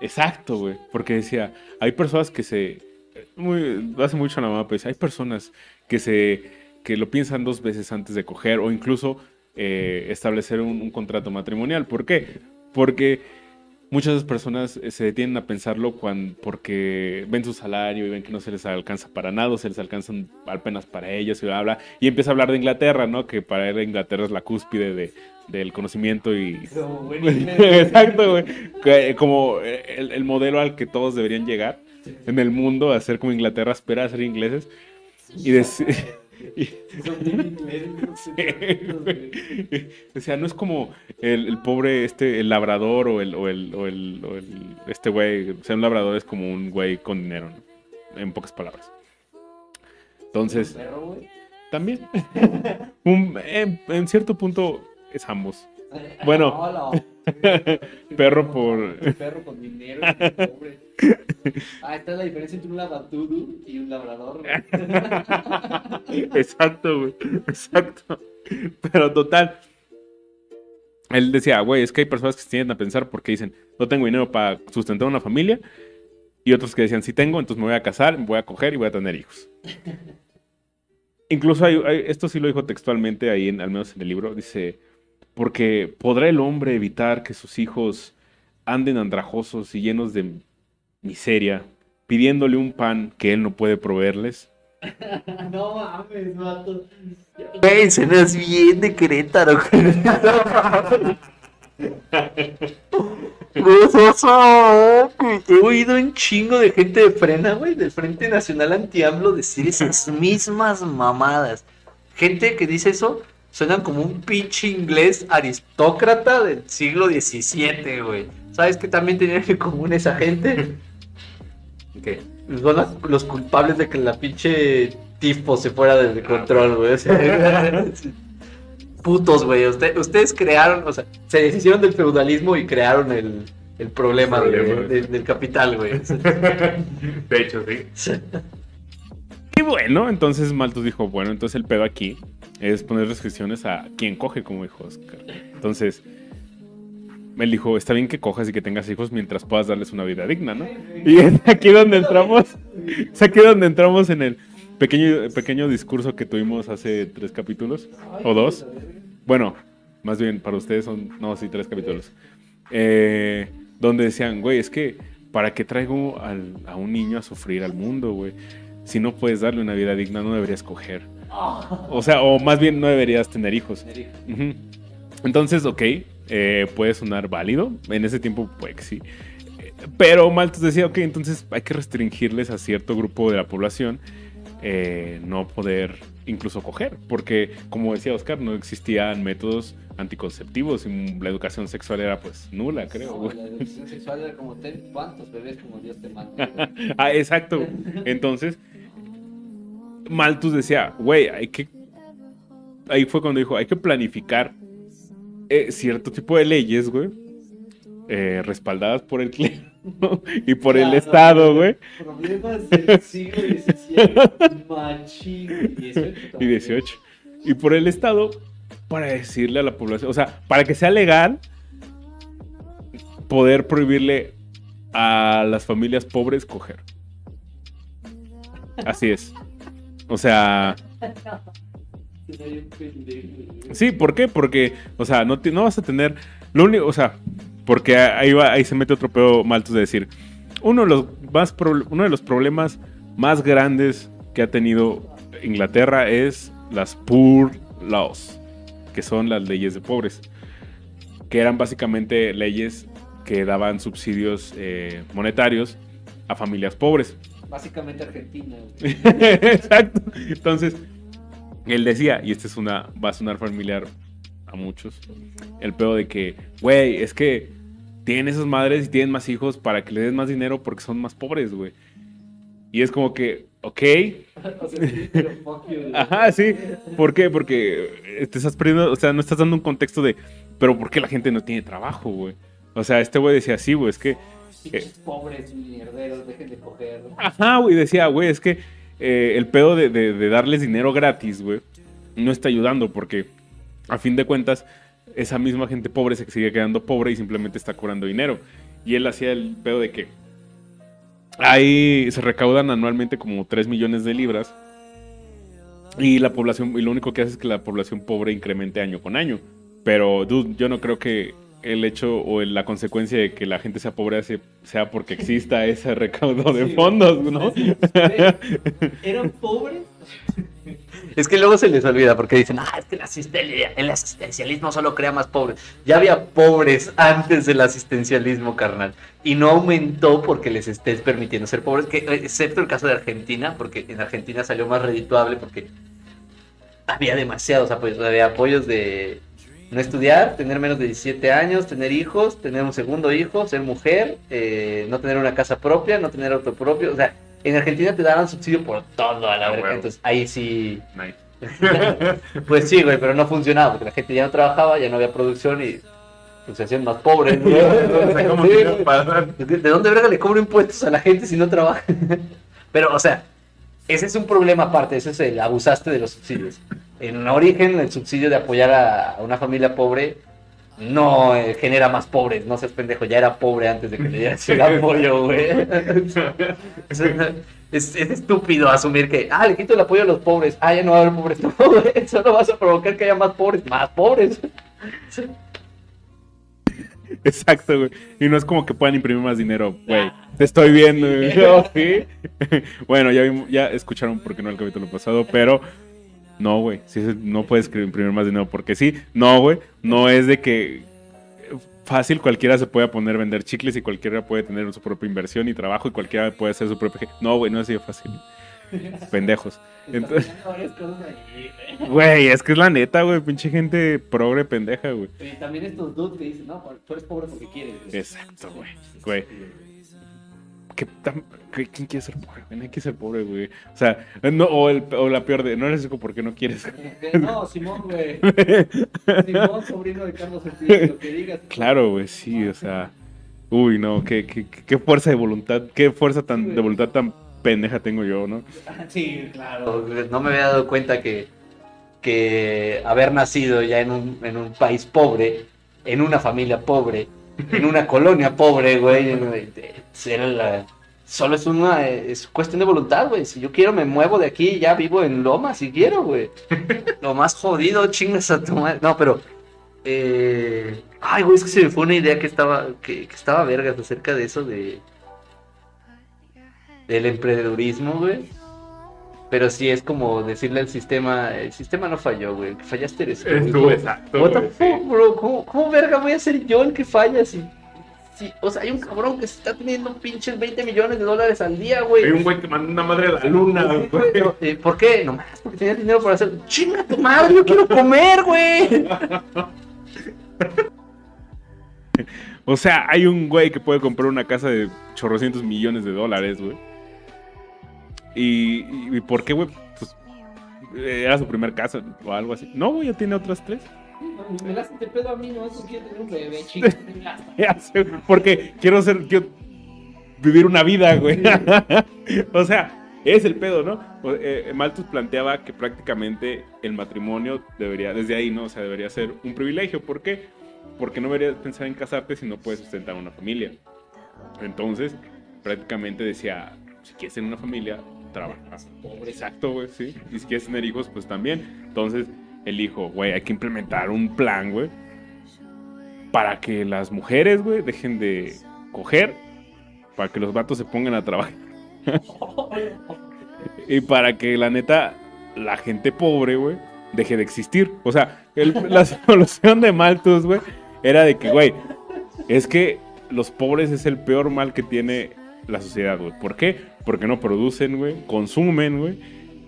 Exacto, güey. Porque decía, hay personas que se. Hace mucho la mamá, pues hay personas que se. que lo piensan dos veces antes de coger o incluso eh, establecer un, un contrato matrimonial. ¿Por qué? Porque muchas personas eh, se detienen a pensarlo cuando, porque ven su salario y ven que no se les alcanza para nada, o se les alcanzan apenas para ellos y bla, bla. Y empieza a hablar de Inglaterra, ¿no? Que para él Inglaterra es la cúspide de, del conocimiento y, (laughs) (laughs) Exacto, güey. Que, Como eh, el, el modelo al que todos deberían llegar en el mundo, a ser como Inglaterra, espera a ser ingleses. Y (laughs) (laughs) decir. o sea, no es como el, el pobre, este, el labrador o el, o el, o el, o el- este güey. O sea, un labrador es como un güey con dinero, ¿no? En pocas palabras. Entonces, también. (laughs) Un- en, en cierto punto es ambos. (laughs) Bueno. Hola. Perro por. Un perro con dinero. pobre. (laughs) Ah, esta es la diferencia entre un labradoodle y un labrador. (laughs) Exacto, güey. Exacto. Pero total. Él decía, güey, es que hay personas que se tienden a pensar porque dicen, no tengo dinero para sustentar una familia. Y otros que decían, sí tengo, entonces me voy a casar, me voy a coger y voy a tener hijos. Incluso hay, hay- esto sí lo dijo textualmente ahí, en, al menos en el libro. Dice, porque podrá el hombre evitar que sus hijos anden andrajosos y llenos de miseria, pidiéndole un pan que él no puede proveerles. (laughs) no mames, vato. Güey, suenas bien de Querétaro. He oído un chingo de gente de frena, güey, del Frente Nacional Anti-AMLO decir esas mismas mamadas. Gente que dice eso suenan como un pinche inglés aristócrata del siglo XVII, güey. ¿Sabes qué también tenían en común esa gente? Que son las- los culpables de que la pinche tifo se fuera de control, güey. O sea, (laughs) Putos, güey. Usted- ustedes crearon, o sea, se deshicieron del feudalismo y crearon el, el problema, de- Problema. de- del capital, güey. (laughs) O sea, De hecho, sí. Y bueno, entonces Malthus dijo, bueno, entonces el pedo aquí es poner restricciones a quien coge, como dijo Oscar. Entonces, él dijo, está bien que cojas y que tengas hijos mientras puedas darles una vida digna, ¿no? Y es aquí donde entramos, es aquí donde entramos en el pequeño, pequeño discurso que tuvimos hace tres capítulos, o dos. Bueno, más bien para ustedes son, no, sí, tres capítulos. Eh, donde decían, güey, es que, ¿para qué traigo al- a un niño a sufrir al mundo, güey? Si no puedes darle una vida digna, no deberías coger. O sea, o más bien no deberías tener hijos. Entonces, ok, eh, puede sonar válido. En ese tiempo, pues sí. Pero Malthus decía, ok, entonces hay que restringirles a cierto grupo de la población eh, no poder incluso coger. Porque, como decía Oscar, no existían métodos anticonceptivos y la educación sexual era pues nula, creo. No, la educación sexual era como ten cuántos bebés como Dios te manda. (laughs) ah, exacto. Entonces, Malthus decía, güey, hay que. Ahí fue cuando dijo, hay que planificar eh, cierto tipo de leyes, güey, eh, respaldadas por el (laughs) clero y por el Estado, güey. Problemas del siglo XVII, machín. Y 18. Y también. 18. Y por el Estado para decirle a la población, o sea, para que sea legal poder prohibirle a las familias pobres coger. Así es. O sea. (laughs) sí, ¿por qué? Porque, o sea, no, no vas a tener. Lo único, o sea, porque ahí, va, ahí se mete otro pedo maltos de decir. Uno de los más proble- uno de los problemas más grandes que ha tenido Inglaterra es las Poor Laws, que son las leyes de pobres, que eran básicamente leyes que daban subsidios eh, monetarios a familias pobres. Básicamente Argentina. (laughs) Exacto. Entonces, él decía, y esta es una, va a sonar familiar a muchos, el pedo de que, güey, es que tienen esas madres y tienen más hijos para que les des más dinero porque son más pobres, güey. Y es como que, ok, (laughs) ajá, sí. ¿Por qué? Porque eh, te estás perdiendo, o sea, no estás dando un contexto de, pero ¿por qué la gente no tiene trabajo, güey? O sea, este güey decía así, güey, es que Pinches pobres mierderos, dejen de coger. Ajá, güey, decía, güey, es que eh, el pedo de, darles dinero gratis, güey, no está ayudando porque a fin de cuentas esa misma gente pobre se sigue quedando pobre y simplemente está cobrando dinero. Y él hacía el pedo de que ahí se recaudan anualmente como 3 millones de libras y la población, y lo único que hace es que la población pobre incremente año con año. Pero, yo no creo que el hecho o la consecuencia de que la gente sea pobre hace- sea porque exista (laughs) ese recaudo de Sí, fondos, ¿no? Eran pobres. (laughs) Es que luego se les olvida porque dicen, ah, es que el, asisten- el asistencialismo solo crea más pobres. Ya había pobres antes del asistencialismo, carnal. Y no aumentó porque les estés permitiendo ser pobres, que, eh, excepto el caso de Argentina, porque en Argentina salió más redituable porque había demasiados apoyos. Había apoyos de no estudiar, tener menos de 17 años, tener hijos, tener un segundo hijo, ser mujer, eh, no tener una casa propia, no tener auto propio. O sea, en Argentina te daban subsidio por todo a la Ah, verga. Entonces ahí sí Nice. (laughs) pues sí, güey, pero no funcionaba porque la gente ya no trabajaba, ya no había producción y pues, se hacían más pobres. güey. (laughs) O sea, ¿cómo Sí, que no pasan? ¿De dónde verga le cobro impuestos a la gente si no trabaja? (laughs) Pero, o sea, ese es un problema aparte, ese es el abusaste de los subsidios. En origen, el subsidio de apoyar a, una familia pobre no eh, genera más pobres, no seas pendejo, ya era pobre antes de que le dieras (laughs) el apoyo, güey. (laughs) Es, es- es estúpido asumir que, ah, le quito el apoyo a los pobres, ah, ya no va a haber pobres, (laughs) no, güey, solo vas a provocar que haya más pobres, más pobres. Exacto, güey. Y no es como que puedan imprimir más dinero, güey. Te estoy viendo, güey. Bueno, ya, vimos- ya escucharon porque no el capítulo pasado, pero no, güey. Sí, sí, no puedes imprimir más dinero porque sí. No, güey. No es de que fácil cualquiera se pueda poner a vender chicles y cualquiera puede tener su propia inversión y trabajo y cualquiera puede hacer su propia... No, güey, no es así de fácil. (laughs) Pendejos. Entonces, güey. es que es la neta, güey. Pinche gente progre pendeja, güey. Y también estos dudes que dicen, no, tú eres pobre porque quieres. Exacto, güey. Güey. ¿Qué tan- qué- ¿Quién quiere ser pobre? güey? No hay que ser pobre, güey. O sea, no, o, el- o la peor de, no eres rico porque no quieres. Eh, No, (laughs) Simón, güey. (laughs) Simón, sobrino de Carlos Slim, lo que digas. Claro, güey, sí, o sea. Uy, no, qué, qué, qué fuerza de voluntad, qué fuerza tan, de voluntad tan pendeja tengo yo, ¿no? (laughs) Sí, claro. No me había dado cuenta que, que haber nacido ya en un, en un país pobre, en una familia pobre, en una colonia pobre, güey, era la- solo es una es cuestión de voluntad, güey. Si yo quiero me muevo de aquí y ya vivo en Loma si quiero, güey. (laughs) Lo más jodido, chingas a tu madre. No, pero eh, ay, güey, es que se me fue una idea que estaba que, que estaba vergas acerca de eso de del emprendedurismo, güey. Pero sí es como decirle al sistema, el sistema no falló, güey, el que fallaste eres tú. Es tú, exacto. What the sí. fuck, bro? ¿Cómo, cómo verga voy a ser yo el que falla si, si- o sea, hay un cabrón que se está teniendo pinches 20 millones de dólares al día, güey. Hay un güey que manda una madre a la luna, güey. No, eh, ¿Por qué? Nomás porque tenía dinero para hacer. ¡Chinga tu madre! ¡Yo quiero comer, güey! (laughs) O sea, hay un güey que puede comprar una casa de chorrocientos millones de dólares, güey. Y, y, ¿y por qué, güey? Pues eh, era su primer casa o algo así. No, güey, ya tiene otras tres. Me la hacen de pedo a mí, no, eso quiero tener un bebé, (laughs) sé, Porque quiero ser, quiero vivir una vida, güey. (laughs) o sea, es el pedo, ¿no? Eh, Malthus planteaba que prácticamente el matrimonio debería, desde ahí, ¿no? O sea, debería ser un privilegio. ¿Por qué? porque no deberías pensar en casarte si no puedes sustentar una familia. Entonces, prácticamente decía, si quieres tener una familia, trabaja. Exacto, güey, sí. Y si quieres tener hijos, pues también. Entonces, el hijo, güey, hay que implementar un plan, güey, para que las mujeres, güey, dejen de coger, para que los vatos se pongan a trabajar. (laughs) y para que la neta, la gente pobre, güey, deje de existir. O sea, (laughs) la solución de Malthus, güey, era de que, güey, es que los pobres es el peor mal que tiene la sociedad, güey. ¿Por qué? Porque no producen, güey, consumen, güey.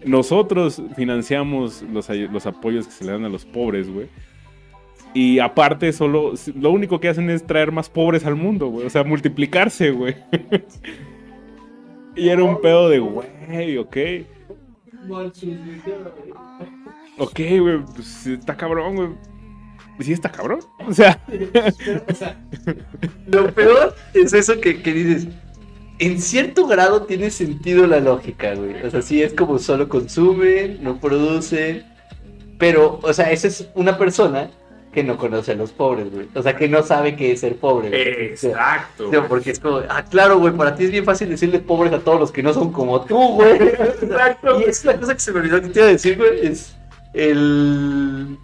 Nosotros financiamos los, los apoyos que se le dan a los pobres, güey. Y aparte, solo lo único que hacen es traer más pobres al mundo, güey. O sea, multiplicarse, güey. y era un pedo de, güey, ok. Ok, güey, pues está cabrón, güey. Sí, está cabrón. (laughs) O sea, Lo peor es eso que, que dices. En cierto grado tiene sentido la lógica, güey. O sea, sí es como solo consumen, no producen. Pero, o sea, esa es una persona que no conoce a los pobres, güey. O sea, que no sabe qué es ser pobre, güey. Exacto. o sea, porque es como, ah, claro, güey, para ti es bien fácil decirle pobres a todos los que no son como tú, güey. (laughs) Exacto. Y es la cosa que se me olvidó que te iba a decir, güey, es el...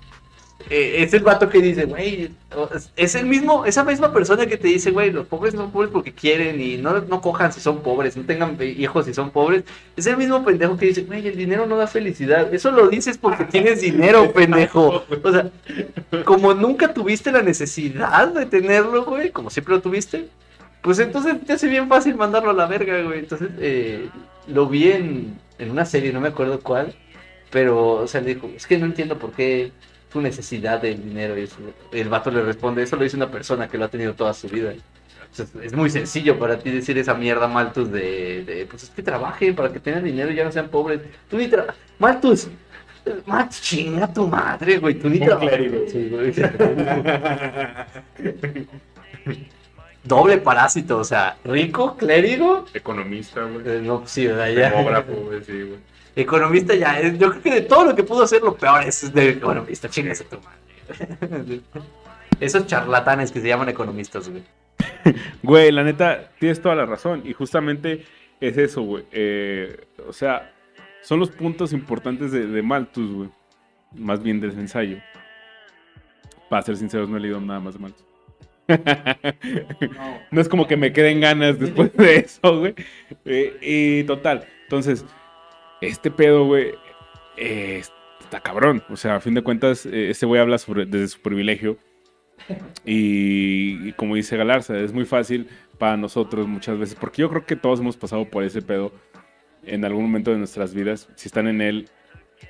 eh, es el vato que dice, güey, es- el mismo, esa misma persona que te dice, güey, los pobres son pobres porque quieren y no, no cojan si son pobres, no tengan hijos si son pobres. Es el mismo pendejo que dice, güey, el dinero no da felicidad. Eso lo dices porque tienes dinero, (laughs) pendejo. O sea, como nunca tuviste la necesidad de tenerlo, güey, como siempre lo tuviste, pues entonces te hace bien fácil mandarlo a la verga, güey. Entonces, eh, lo vi en, en una serie, no me acuerdo cuál, pero, o sea, le dijo, es que no entiendo por qué tu necesidad del dinero. Y eso- el vato le responde, eso lo dice una persona que lo ha tenido toda su vida. Es muy sencillo para ti decir esa mierda, Maltus, de, de, pues es que trabajen para que tengan dinero y ya no sean pobres. Tú ni trabajas. Maltus, Maltus, chinga tu madre, güey. Tú ni trabajas. Doble parásito, o sea, rico, clérigo. Economista, güey. eh, no, sí, o sea, ya. Demógrafo, güey, sí, güey. Economista ya, yo creo que de todo lo que pudo hacer lo peor es de economista, chingas a tu madre. Esos charlatanes que se llaman economistas, güey. (laughs) Güey, la neta, tienes toda la razón. Y justamente es eso, güey. Eh, o sea, son los puntos importantes de, de Malthus, güey. Más bien del ensayo. Para ser sinceros, no he leído nada más de Malthus. (laughs) no. No es como que me queden ganas después de eso, güey. Eh, y total. Entonces, este pedo, güey, eh, está cabrón. O sea, a fin de cuentas, eh, este güey habla sobre, desde su privilegio. (laughs) Y, y como dice Galarza, es muy fácil para nosotros muchas veces, porque yo creo que todos hemos pasado por ese pedo en algún momento de nuestras vidas. Si están en él,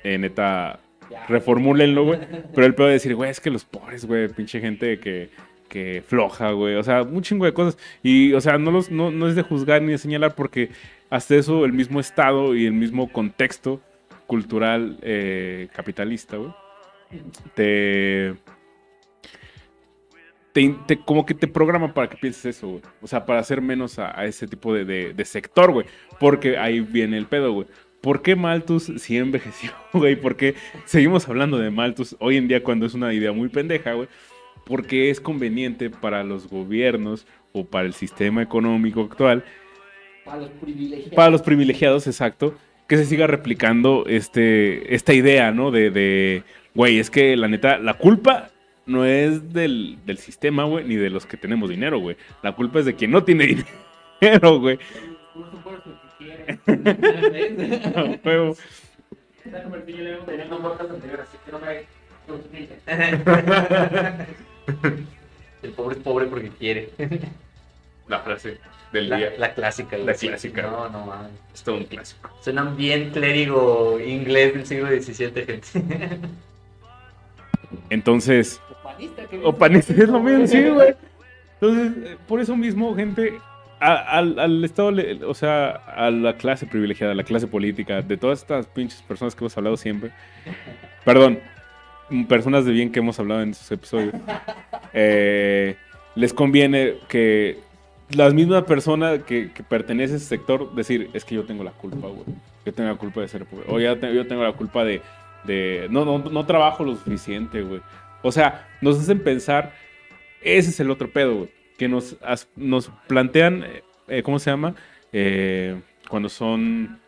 eh, neta, reformúlenlo, güey. Pero el pedo de decir, güey, es que los pobres, güey, pinche gente que, que floja, güey. O sea, un chingo de cosas. Y, o sea, no, los, no, no es de juzgar ni de señalar porque hasta eso el mismo estado y el mismo contexto cultural eh, capitalista, güey, te, te, como que te programa para que pienses eso, güey. O sea, para hacer menos a, a ese tipo de, de- de sector, güey. Porque ahí viene el pedo, güey. ¿Por qué Malthus sí envejeció, (laughs) güey? ¿Por qué seguimos hablando de Malthus hoy en día cuando es una idea muy pendeja, güey? Porque es conveniente para los gobiernos o para el sistema económico actual, Para los privilegiados. para los privilegiados, exacto, que se siga replicando este, esta idea, ¿no? De, de, güey, es que la neta, la culpa no es del, del sistema, güey, ni de los que tenemos dinero, güey. La culpa es de quien no tiene (laughs) dinero, güey. (laughs) (laughs) (laughs) El pobre es pobre porque quiere. La frase del La, día. la clásica. La sí. clásica, No, no, mames. Es todo un clásico. Suenan bien clérigo inglés del siglo XVII, gente. O (laughs) Entonces, panista, que o panista es lo mismo, sí, güey. Entonces, eh, por eso mismo, gente, a- al, al estado, o sea, a la clase privilegiada, a la clase política, de todas estas pinches personas que hemos hablado siempre, perdón, personas de bien que hemos hablado en esos episodios, eh, les conviene que la misma persona que, que pertenece a ese sector decir, es que yo tengo la culpa, güey. Yo tengo la culpa de ser pobre. O ya te- yo tengo la culpa de, no, no, no trabajo lo suficiente, güey. O sea, nos hacen pensar Ese es el otro pedo, güey. Que nos, nos plantean, eh, eh, ¿cómo se llama? Cuando son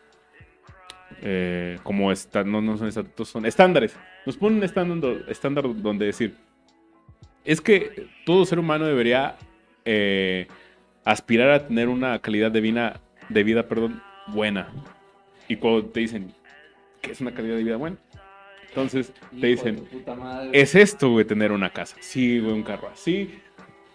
como esta, no, no son estatutos, son estándares. Nos ponen un estándar, estándar donde decir, es que todo ser humano debería eh, aspirar a tener una calidad de vida, de vida perdón, buena. Y cuando te dicen, ¿qué es una calidad de vida buena? Entonces te dicen, es esto, güey, tener una casa. Sí, güey, un carro así.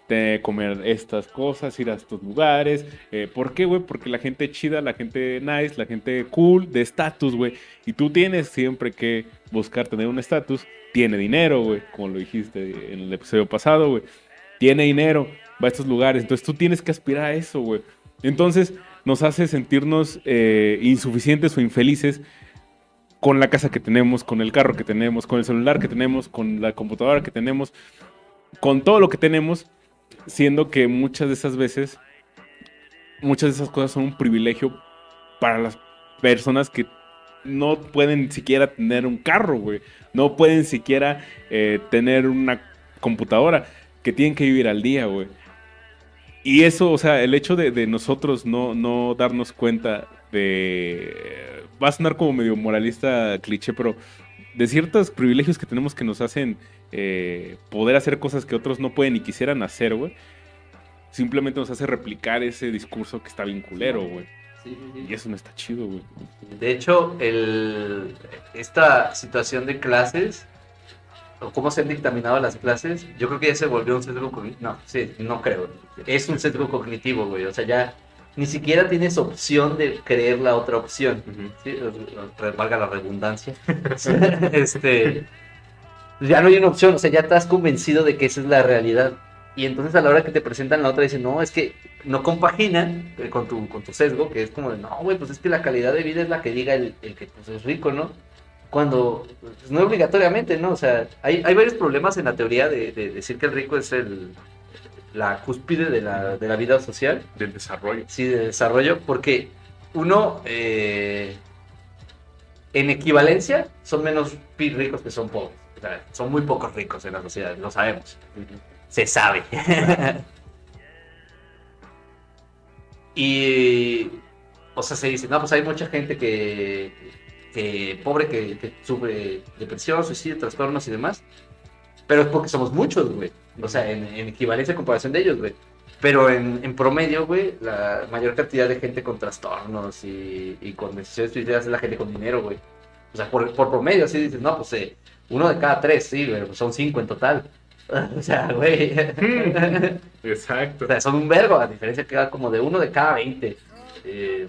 De comer estas cosas, ir a estos lugares. Eh, ¿Por qué, güey? Porque la gente chida, la gente nice, la gente cool, de estatus, güey. Y tú tienes siempre que buscar tener un estatus. Tiene dinero, güey, como lo dijiste en el episodio pasado, güey. Tiene dinero, va a estos lugares. Entonces tú tienes que aspirar a eso, güey. Entonces nos hace sentirnos eh, insuficientes o infelices con la casa que tenemos, con el carro que tenemos, con el celular que tenemos, con la computadora que tenemos, con todo lo que tenemos, siendo que muchas de esas veces, muchas de esas cosas son un privilegio para las personas que no pueden siquiera tener un carro, güey. No pueden siquiera eh, tener una computadora, que tienen que vivir al día, güey. Y eso, o sea, el hecho de, nosotros no, no darnos cuenta de... Va a sonar como medio moralista cliché, pero de ciertos privilegios que tenemos que nos hacen eh, poder hacer cosas que otros no pueden ni quisieran hacer, güey. Simplemente nos hace replicar ese discurso que está bien culero, güey. Sí, sí, sí. Y eso no está chido, güey. De hecho, el, esta situación de clases, o cómo se han dictaminado las clases, yo creo que ya se volvió un sesgo cognitivo. No, sí, no creo. Es un sesgo cognitivo, güey. O sea, ya ni siquiera tienes opción de creer la otra opción. ¿sí? Re- Valga la redundancia. (laughs) este, ya no hay una opción, o sea, ya estás convencido de que esa es la realidad. Y entonces a la hora que te presentan la otra dicen, no, es que no compagina eh, con tu, con tu sesgo, que es como de, no, güey, pues es que la calidad de vida es la que diga el, el que pues, es rico, ¿no? Cuando, pues, no obligatoriamente, ¿no? O sea, hay, hay varios problemas en la teoría de, de decir que el rico es el, la cúspide de la, de la vida social, Del desarrollo. sí, de desarrollo, porque uno, eh, en equivalencia, son menos ricos que son pobres. O sea, son muy pocos ricos en la sociedad, lo sabemos. Se sabe. (laughs) y, o sea, se dice, no, pues hay mucha gente que, que pobre, que, que sufre depresión, suicidio, trastornos y demás. Pero es porque somos muchos, güey. O sea, en, en equivalencia a comparación de ellos, güey. Pero en, promedio, güey, la mayor cantidad de gente con trastornos y, y con decisiones suicidas es la gente con dinero, güey. O sea, por, por promedio, así dices, no, pues eh, uno de cada tres, sí, pues son cinco en total. (laughs) O sea, güey. (laughs) Exacto. O sea, son un vergo, a diferencia que va como de uno de cada veinte. Eh,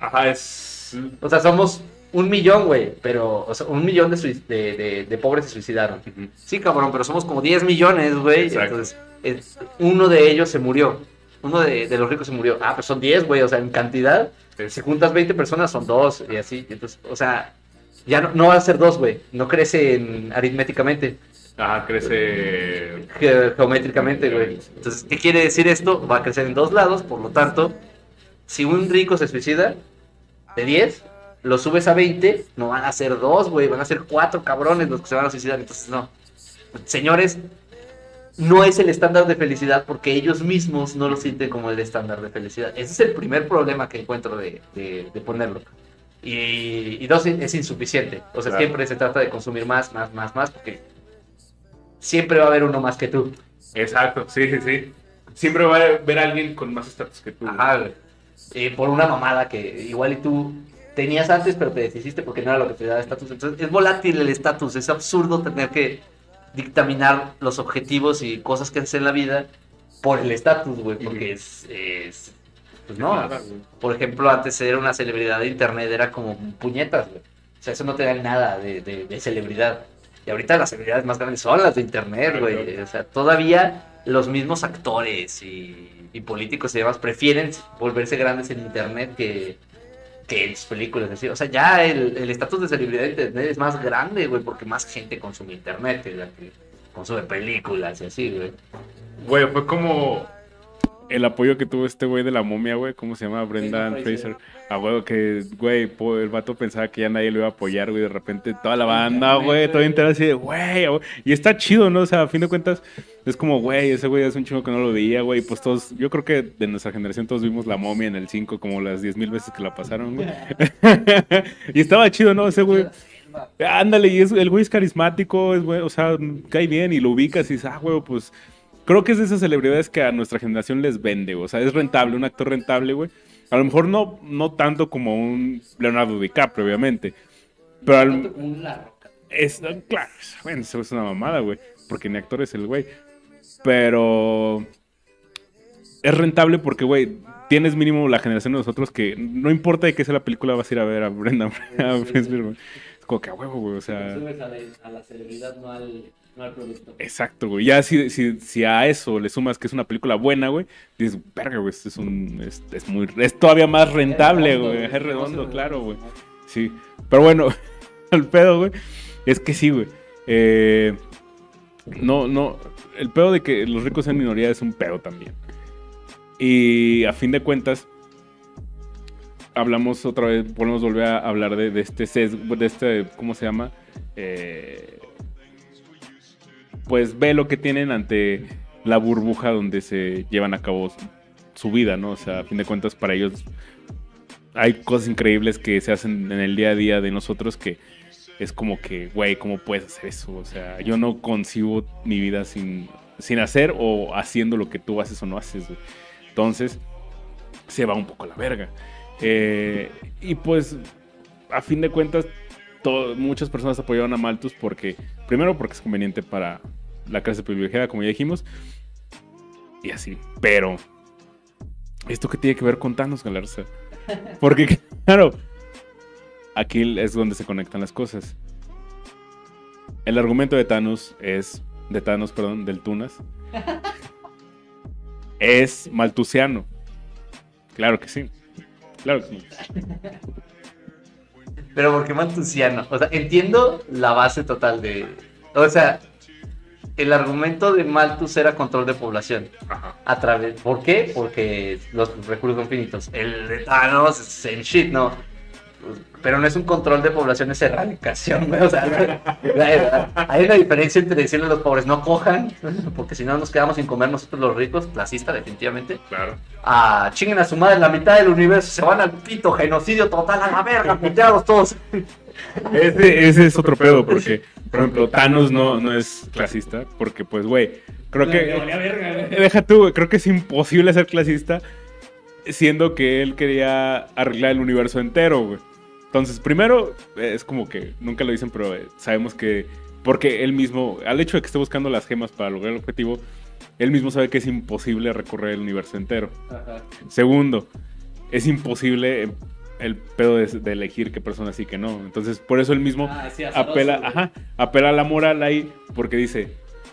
Ajá, es. o sea, somos un millón, güey, pero, o sea, un millón de, sui- de, de- de pobres se suicidaron. Sí, cabrón, pero somos como 10 millones, güey. Entonces, es- uno de ellos se murió. Uno de, de los ricos se murió. Ah, pues son 10, güey. O sea, en cantidad, si juntas 20 personas son dos y así. Entonces, o sea, ya no, no va a ser dos, güey. No crece en- aritméticamente, Ajá, crece. ge- geométricamente, güey. Entonces, ¿qué quiere decir esto? Va a crecer en dos lados, por lo tanto, si un rico se suicida de 10, lo subes a 20, no van a ser dos, güey, van a ser cuatro cabrones los que se van a suicidar. Entonces, no. Señores, no es el estándar de felicidad porque ellos mismos no lo sienten como el estándar de felicidad. Ese es el primer problema que encuentro de, de- de ponerlo. Y, y dos, es insuficiente. O sea, Claro. siempre se trata de consumir más, más, más, más, porque siempre va a haber uno más que tú. Exacto, sí, sí, sí. Siempre va a ver a alguien con más estatus que tú. Ajá, güey. Eh, por una mamada que igual y tú tenías antes, pero te deshiciste porque no era lo que te daba estatus. Entonces, es volátil el estatus. Es absurdo tener que dictaminar los objetivos y cosas que hacer en la vida por el estatus, güey, porque es, es- Pues no. Nada. Por ejemplo, antes ser una celebridad de internet era como puñetas, güey. O sea, eso no te da nada de, de- de celebridad. Y ahorita las celebridades más grandes son las de internet, güey. O sea, todavía los mismos actores y, y políticos y demás prefieren volverse grandes en internet que, que en sus películas. Así. O sea, ya el el estatus de celebridad de internet es más grande, güey, porque más gente consume internet que la que consume películas y así, güey. Güey, fue como. El apoyo que tuvo este güey de la momia, güey, ¿cómo se llama? Brendan Fraser. A huevo que, güey, el vato pensaba que ya nadie lo iba a apoyar, güey, de repente toda la banda, güey, todo entero así de, güey, a hue-". y está chido, ¿no? O sea, a fin de cuentas, es como, güey, ese güey es un chingo que no lo veía, güey, pues todos, yo creo que de nuestra generación todos vimos la momia en el 5 como las 10 mil veces que la pasaron, güey. (laughs) y estaba chido, ¿no? Ese güey. Ándale, y es, el güey es carismático, es güey, o sea, cae bien y lo ubicas y dices, ah, güey, pues creo que es de esas celebridades que a nuestra generación les vende, o sea, es rentable, un actor rentable, güey. A lo mejor no, no tanto como un Leonardo DiCaprio, obviamente, pero al- Tanto como un La Roca. es, claro, bueno, eso es una mamada, güey, porque ni actor es el güey, pero es rentable porque, güey, tienes mínimo la generación de nosotros que no importa de qué sea la película, vas a ir a ver a Brenda, (laughs) a Sí. Es como que a huevo, güey, o sea... Subes a la celebridad, no al, producto. Exacto, güey. Ya si, si, si a eso le sumas que es una película buena, güey, dices, verga, güey, esto es un. Es, es muy. Es todavía más rentable, redondo, güey. Es redondo, claro, güey. Sí. Pero bueno, (laughs) el pedo, güey. Es que sí, güey. Eh, no, no. El pedo de que los ricos sean minoría es un pedo también. Y a fin de cuentas, hablamos otra vez, podemos volver a hablar de, de este sesgo, de este, ¿cómo se llama? Eh, pues ve lo que tienen ante la burbuja donde se llevan a cabo su, vida, ¿no? O sea, a fin de cuentas para ellos hay cosas increíbles que se hacen en el día a día de nosotros que es como que, güey, ¿cómo puedes hacer eso? O sea, yo no concibo mi vida sin, sin hacer o haciendo lo que tú haces o no haces, güey. Entonces, se va un poco la verga. Eh, y pues, a fin de cuentas, muchas personas apoyaron a Malthus porque, primero, porque es conveniente para la clase privilegiada, como ya dijimos, y así. Pero, ¿esto qué tiene que ver con Thanos, Galarza? Porque, (laughs) claro, aquí es donde se conectan las cosas. El argumento de Thanos es, de Thanos, perdón, del Tunas, (laughs) es maltusiano. Claro que sí. Claro que sí. Pero porque Maltusiano. O sea, entiendo la base total de. O sea, el argumento de Malthus era control de población. Ajá. A través. ¿Por qué? Porque los recursos son finitos. El de Thanos es same shit, ¿no? Pero no es un control de población, es erradicación, güey. O sea, hay una diferencia entre decirle a los pobres no cojan, porque si no nos quedamos sin comer nosotros los ricos, clasista, definitivamente. Claro. a chinguen a su madre la mitad del universo, se van al pito, genocidio total a la verga, puteados todos. Ese, ese es otro pedo, porque, por ejemplo, Thanos no, no es clasista, porque, pues, güey, creo que. Deja tú, güey, creo que es imposible ser clasista, siendo que él quería arreglar el universo entero, güey. Entonces, primero, es como que nunca lo dicen, pero eh, sabemos que. Porque él mismo, al hecho de que esté buscando las gemas para lograr el objetivo, él mismo sabe que es imposible recorrer el universo entero. Ajá. Segundo, es imposible el pedo de, de elegir qué persona sí que no. Entonces, por eso él mismo Ah, sí, apela, ajá, apela a la moral ahí, porque dice,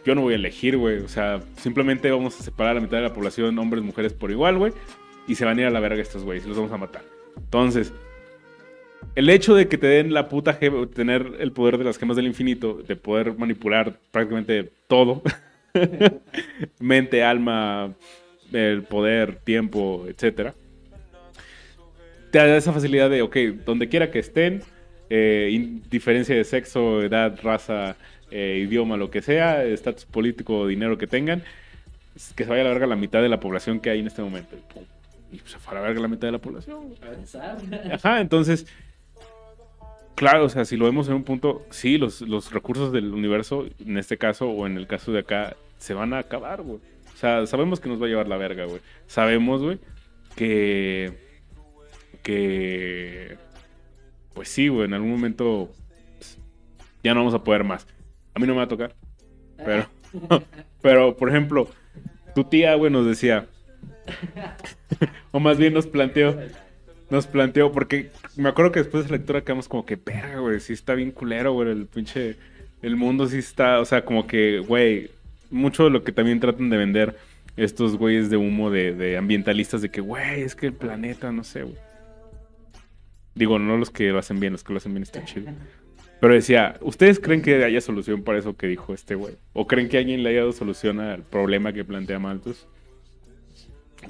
yo no voy a elegir, güey. O sea, simplemente vamos a separar a la mitad de la población, hombres, mujeres, por igual, güey. Y se van a ir a la verga estos güeyes, los vamos a matar. Entonces, el hecho de que te den la puta gema, tener el poder de las gemas del infinito, de poder manipular prácticamente todo, (laughs) mente, alma, el poder, tiempo, etcétera, esa facilidad de, ok, donde quiera que estén, eh, indiferencia de sexo, edad, raza, eh, idioma, lo que sea, estatus político, dinero que tengan, que se vaya a la verga la mitad de la población que hay en este momento. Y, se fue a la verga la mitad de la población. Ajá, entonces, claro, o sea, si lo vemos en un punto, sí, los, los recursos del universo, en este caso o en el caso de acá, se van a acabar, güey. O sea, sabemos que nos va a llevar la verga, güey. Sabemos, güey, que. Que. Pues sí, güey, en algún momento pues, ya no vamos a poder más. A mí no me va a tocar, pero. (laughs) (laughs) pero, por ejemplo, tu tía, güey, nos decía. o más bien nos planteó nos planteó, porque me acuerdo que después de esa lectura quedamos como que, verga, güey, sí está bien culero, güey, el pinche, el mundo sí está, o sea, como que, güey, mucho de lo que también tratan de vender estos güeyes de humo de, de ambientalistas, de que, güey, es que el planeta, no sé, güey. Digo, no los que lo hacen bien, los que lo hacen bien están chido. Pero decía, ¿ustedes creen que haya solución para eso que dijo este güey? ¿O creen que alguien le haya dado solución al problema que plantea Malthus?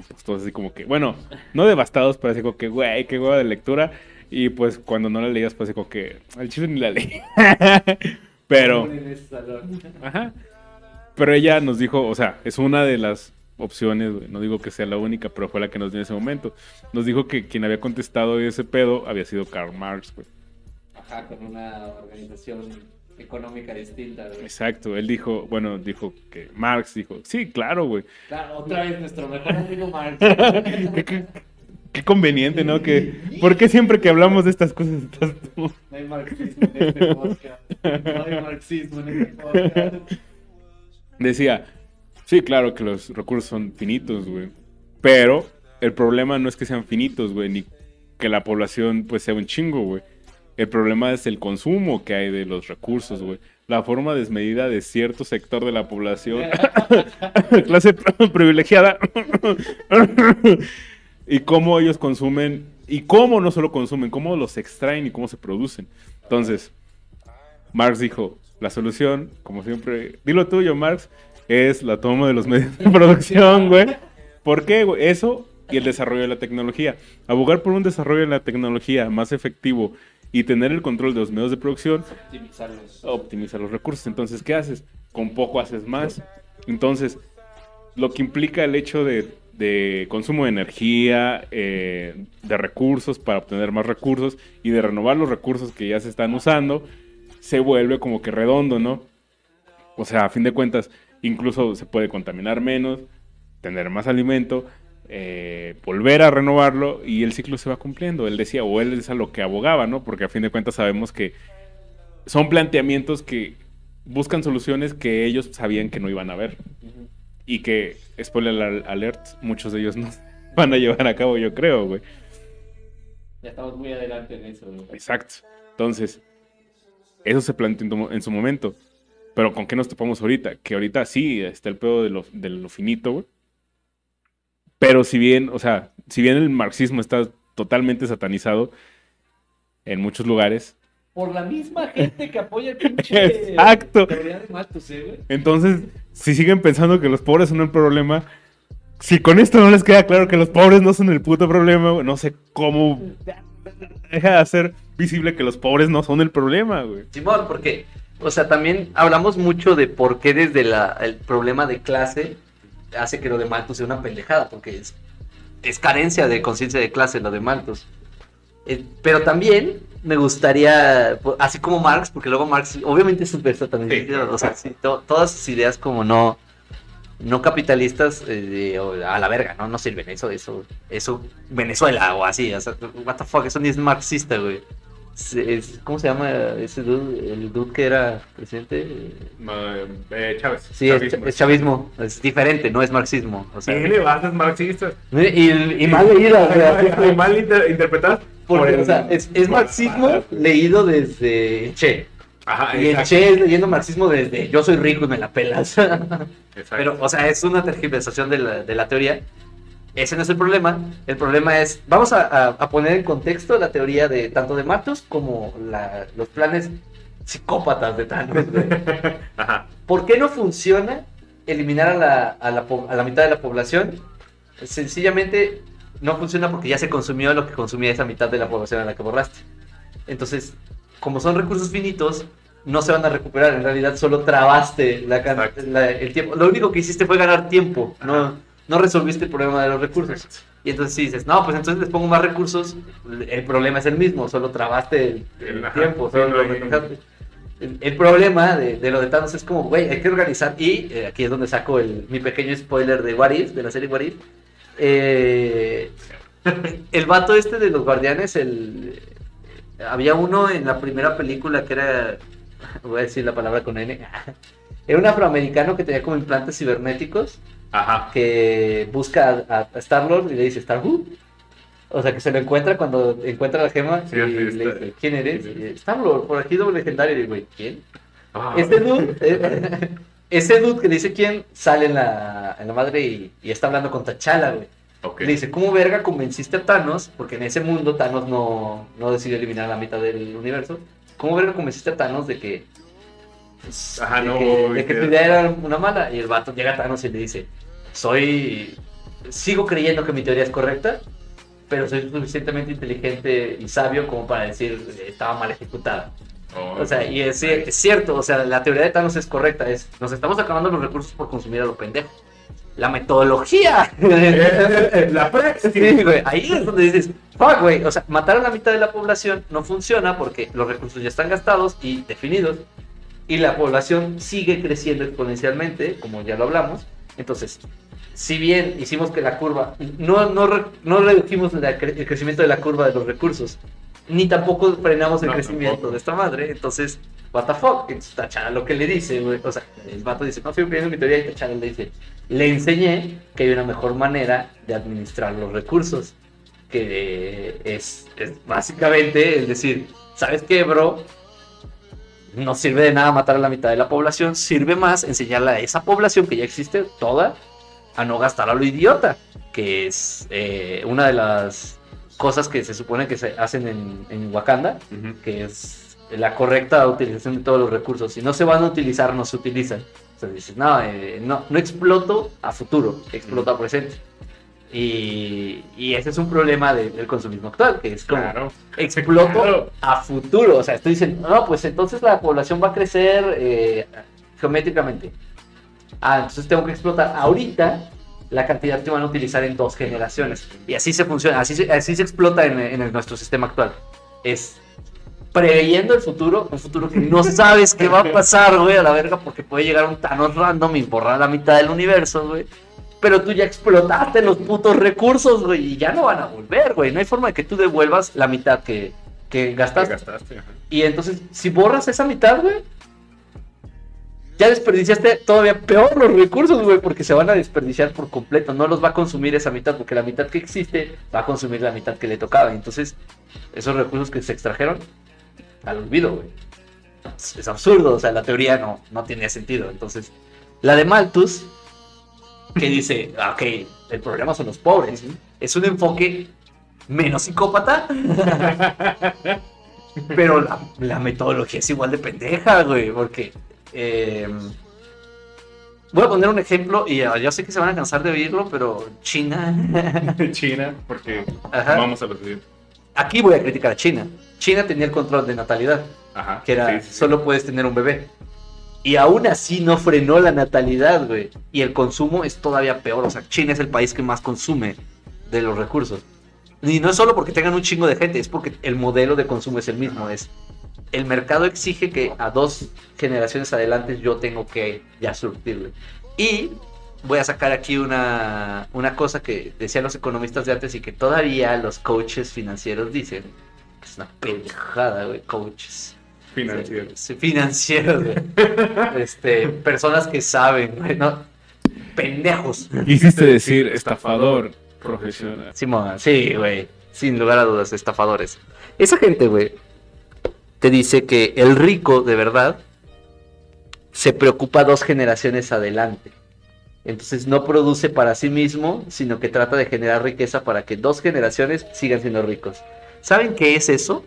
pues todos así como que, bueno, no devastados, pero así como que, güey, qué hueva de lectura. Y pues cuando no la leías, pues así como que, al chile ni la leí. (laughs) pero, ajá. Pero ella nos dijo, o sea, es una de las opciones, güey. No digo que sea la única, pero fue la que nos dio en ese momento. Nos dijo que quien había contestado ese pedo había sido Karl Marx, güey. Ajá, con una organización económica distinta, güey. Exacto, él dijo, bueno, dijo que Marx dijo, sí, claro, güey. Claro, otra vez nuestro mejor amigo Marx. (laughs) qué, qué- qué conveniente, ¿no? Que, ¿Por qué siempre que hablamos de estas cosas estás tú? No hay marxismo en este podcast. No hay marxismo en este podcast. Decía, sí, claro que los recursos son finitos, güey. Pero el problema no es que sean finitos, güey, ni que la población pues sea un chingo, güey. El problema es el consumo que hay de los recursos, güey. La forma desmedida de cierto sector de la población, (laughs) clase (laughs) privilegiada, y cómo ellos consumen, y cómo no solo consumen, cómo los extraen y cómo se producen. Entonces, Marx dijo, la solución, como siempre, dilo tuyo, Marx, es la toma de los medios de producción, güey. ¿Por qué, güey? Eso y el desarrollo de la tecnología. Abogar por un desarrollo de la tecnología más efectivo y tener el control de los medios de producción Optimizarlos. optimiza los recursos. Entonces, ¿qué haces? Con poco haces más. Entonces, lo que implica el hecho de, de consumo de energía, eh, de recursos para obtener más recursos y de renovar los recursos que ya se están usando, se vuelve como que redondo, ¿no? O sea, a fin de cuentas, incluso se puede contaminar menos, tener más alimento, eh, volver a renovarlo y el ciclo se va cumpliendo. Él decía, o él es a lo que abogaba, ¿no? Porque a fin de cuentas sabemos que son planteamientos que buscan soluciones que ellos sabían que no iban a ver. Y que, spoiler al- alert, muchos de ellos no (laughs) van a llevar a cabo, yo creo, güey. Ya estamos muy adelante en eso, güey. Exacto. Entonces, eso se planteó en, su momento. Pero ¿con qué nos topamos ahorita? Que ahorita sí está el pedo de lo, de lo finito, güey. Pero si bien, o sea, si bien el marxismo está totalmente satanizado en muchos lugares, Por la misma (laughs) gente que apoya el pinche. Exacto. Teoría de Malthus, ¿eh, güey? Entonces, si siguen pensando que los pobres son el problema, si con esto no les queda claro que los pobres no son el puto problema, güey, no sé cómo deja de hacer visible que los pobres no son el problema, güey. Simón, porque, o sea, también hablamos mucho de por qué desde la, el problema de clase hace que lo de Malthus sea una pendejada, porque es, es carencia de conciencia de clase lo de Malthus. Eh, pero también me gustaría, po- así como Marx, porque luego Marx, obviamente es súper satanista, Sí. o sea, sí, to- todas sus ideas como no, no capitalistas, eh, a la verga, ¿no? No sirven, eso, eso, eso, Venezuela o así, o sea, what the fuck, eso ni es marxista, güey. ¿Cómo se llama ese dude? El dude que era presidente. Eh, Chávez. Sí, es, chavismo. es chavismo, es diferente, no es marxismo. O sea, Tiene bases marxistas. y, y mal sea, Y mal (laughs) inter- interpretadas. porque, por el- o sea, es, es marxismo leído desde Che. Ajá, Y el. Che es leyendo marxismo desde yo soy rico y me la pelas. (laughs) Pero, o sea, es una tergiversación de la, de la teoría. Ese no es el problema. El problema es, vamos a, a- a poner en contexto la teoría de tanto de Matos como la- los planes psicópatas de Thanos. (laughs) Ajá. ¿Por qué no funciona eliminar a la, a la a la mitad de la población? Sencillamente no funciona porque ya se consumió lo que consumía esa mitad de la población a la que borraste. Entonces, como son recursos finitos, no se van a recuperar. En realidad solo trabaste la la- el tiempo. Lo único que hiciste fue ganar tiempo. No, no resolviste el problema de los recursos. Y entonces si dices, no, pues entonces les pongo más recursos, el problema es el mismo, solo trabaste el, tiempo, solo lo. El, el problema de, de lo de Thanos es como, güey, hay que organizar, y eh, aquí es donde saco el, mi pequeño spoiler de What If, de la serie What If. Eh, el vato este de los guardianes, el, había uno en la primera película que era, (laughs) voy a decir la palabra con N, (laughs) era un afroamericano que tenía como implantes cibernéticos Ajá. que busca a, a Star-Lord y le dice Star-Who. O sea, que se lo encuentra cuando encuentra la gema Sí, y sí, le está- dice, ¿quién eres? Star-Lord, por aquí doble legendario. Y güey, ¿quién? Ah. Este dude, eh, (laughs) ese dude que le dice quién, sale en la, en la madre y, y está hablando con T'Challa, güey. Ok. Le dice, ¿cómo verga convenciste a Thanos? Porque en ese mundo Thanos no, no decidió eliminar la mitad del universo. ¿Cómo verga convenciste a Thanos de que... pues, Ajá, de no, que, de que que- tu idea era una mala? Y el vato llega a Thanos y le dice, soy sigo creyendo que mi teoría es correcta, pero soy suficientemente inteligente y sabio como para decir eh, estaba mal ejecutada. Oh, O sea, y es, es cierto, o sea, la teoría de Thanos es correcta, es nos estamos acabando los recursos por consumir a lo pendejo. La metodología. (laughs) la praxis. Sí, güey, ahí es donde dices, fuck, güey, o sea, matar a la mitad de la población no funciona porque los recursos ya están gastados y definidos y la población sigue creciendo exponencialmente, como ya lo hablamos. Entonces, si bien hicimos que la curva, no, no, no redujimos la el crecimiento de la curva de los recursos, ni tampoco frenamos el No, crecimiento tampoco. de esta madre, entonces, what the fuck, Entonces, Tachara lo que le dice, güey, o sea, el vato dice, no estoy cumpliendo mi teoría, y Tachara le dice, le enseñé que hay una mejor manera de administrar los recursos, que es, es básicamente el decir, ¿sabes qué, bro? No sirve de nada matar a la mitad de la población, sirve más enseñarle a esa población que ya existe toda a no gastar a lo idiota, que es eh, una de las cosas que se supone que se hacen en, en Wakanda, Ujú. que es la correcta utilización de todos los recursos. Si no se van a utilizar, no se utilizan. O sea, dices, no, eh, no, no exploto a futuro, exploto a presente. Y, y ese es un problema de- del consumismo actual, que es como Claro. exploto Claro. a futuro. O sea, estoy diciendo, no, pues entonces la población va a crecer eh, geométricamente. Ah, entonces tengo que explotar ahorita la cantidad que van a utilizar en dos generaciones. Y así se funciona, así se, así se explota en, en el- nuestro sistema actual. Es preveyendo el futuro, un futuro que no sabes qué va a pasar, güey, a la verga, porque puede llegar un Thanos random y borrar la mitad del universo, güey. Pero tú ya explotaste los putos recursos, güey, y ya no van a volver, güey. No hay forma de que tú devuelvas la mitad que, que Te gastaste. gastaste. Y entonces, si borras esa mitad, güey, ya desperdiciaste todavía peor los recursos, güey, porque se van a desperdiciar por completo. No los va a consumir esa mitad, porque la mitad que existe va a consumir la mitad que le tocaba. Entonces, esos recursos que se extrajeron, al olvido, güey. Es, absurdo, o sea, la teoría no, no tiene sentido. Entonces, la de Malthus, que dice, ah, ok, el problema son los pobres, es un enfoque menos psicópata. (laughs) Pero la, la metodología es igual de pendeja, güey, porque... eh, voy a poner un ejemplo y ah, yo sé que se van a cansar de oírlo, pero China... (laughs) China, porque Ajá. vamos a siguiente. Aquí voy a criticar a China. China tenía el control de natalidad, Ajá. que era sí, sí, solo puedes tener un bebé. Y aún así no frenó la natalidad, güey. Y el consumo es todavía peor. O sea, China es el país que más consume de los recursos. Y no es solo porque tengan un chingo de gente, es porque el modelo de consumo es el mismo. Es el mercado exige que a dos generaciones adelante yo tengo que ya surtirle. Y voy a sacar aquí una, una cosa que decían los economistas de antes y que todavía los coaches financieros dicen. que Es una pendejada, güey, coaches. Financiero. Sí, financieros, güey. (laughs) Este, personas que saben, güey, ¿no? Pendejos. Quisiste decir estafador profesional. Simón, sí, güey. Sin lugar a dudas, estafadores. Esa gente, güey, te dice que el rico, de verdad, se preocupa dos generaciones adelante. Entonces no produce para sí mismo, sino que trata de generar riqueza para que dos generaciones sigan siendo ricos. ¿Saben qué es eso?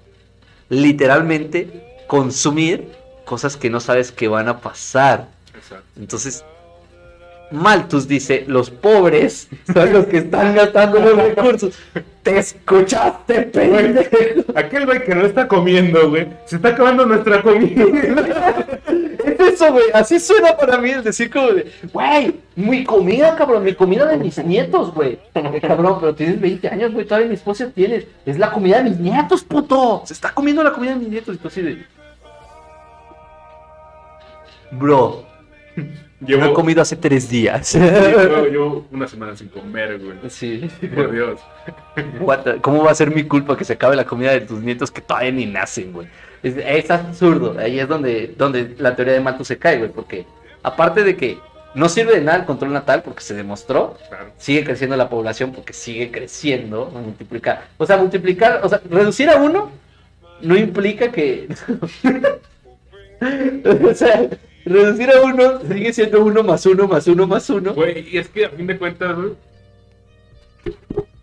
Literalmente consumir cosas que no sabes que van a pasar. Exacto. Entonces, Malthus dice, los pobres son los que están gastando los recursos. ¿Te escuchaste, pendejo? Aquel güey que no está comiendo, güey, se está acabando nuestra comida. (laughs) Es eso, güey. Así suena para mí el decir como de, güey, mi comida, cabrón, mi comida de mis nietos, güey. Eh, cabrón, pero tienes 20 años, güey, todavía mi esposa tienes. Es la comida de mis nietos, puto. Se está comiendo la comida de mis nietos. Y tú así de... Bro, no he Llevo, comido hace tres días. llevo, llevo una semana sin comer, güey. Sí. Por Dios. ¿Cómo va a ser mi culpa que se acabe la comida de tus nietos que todavía ni nacen, güey? Es, es absurdo. Ahí es donde, donde la teoría de Malthus se cae, güey. Porque aparte de que no sirve de nada el control natal porque se demostró, Claro. sigue creciendo la población porque sigue creciendo, multiplicar. O sea, multiplicar, o sea, reducir a uno no implica que... (laughs) o sea, reducir a uno sigue siendo uno más uno más uno más uno. Güey, y es que a fin de cuentas, güey.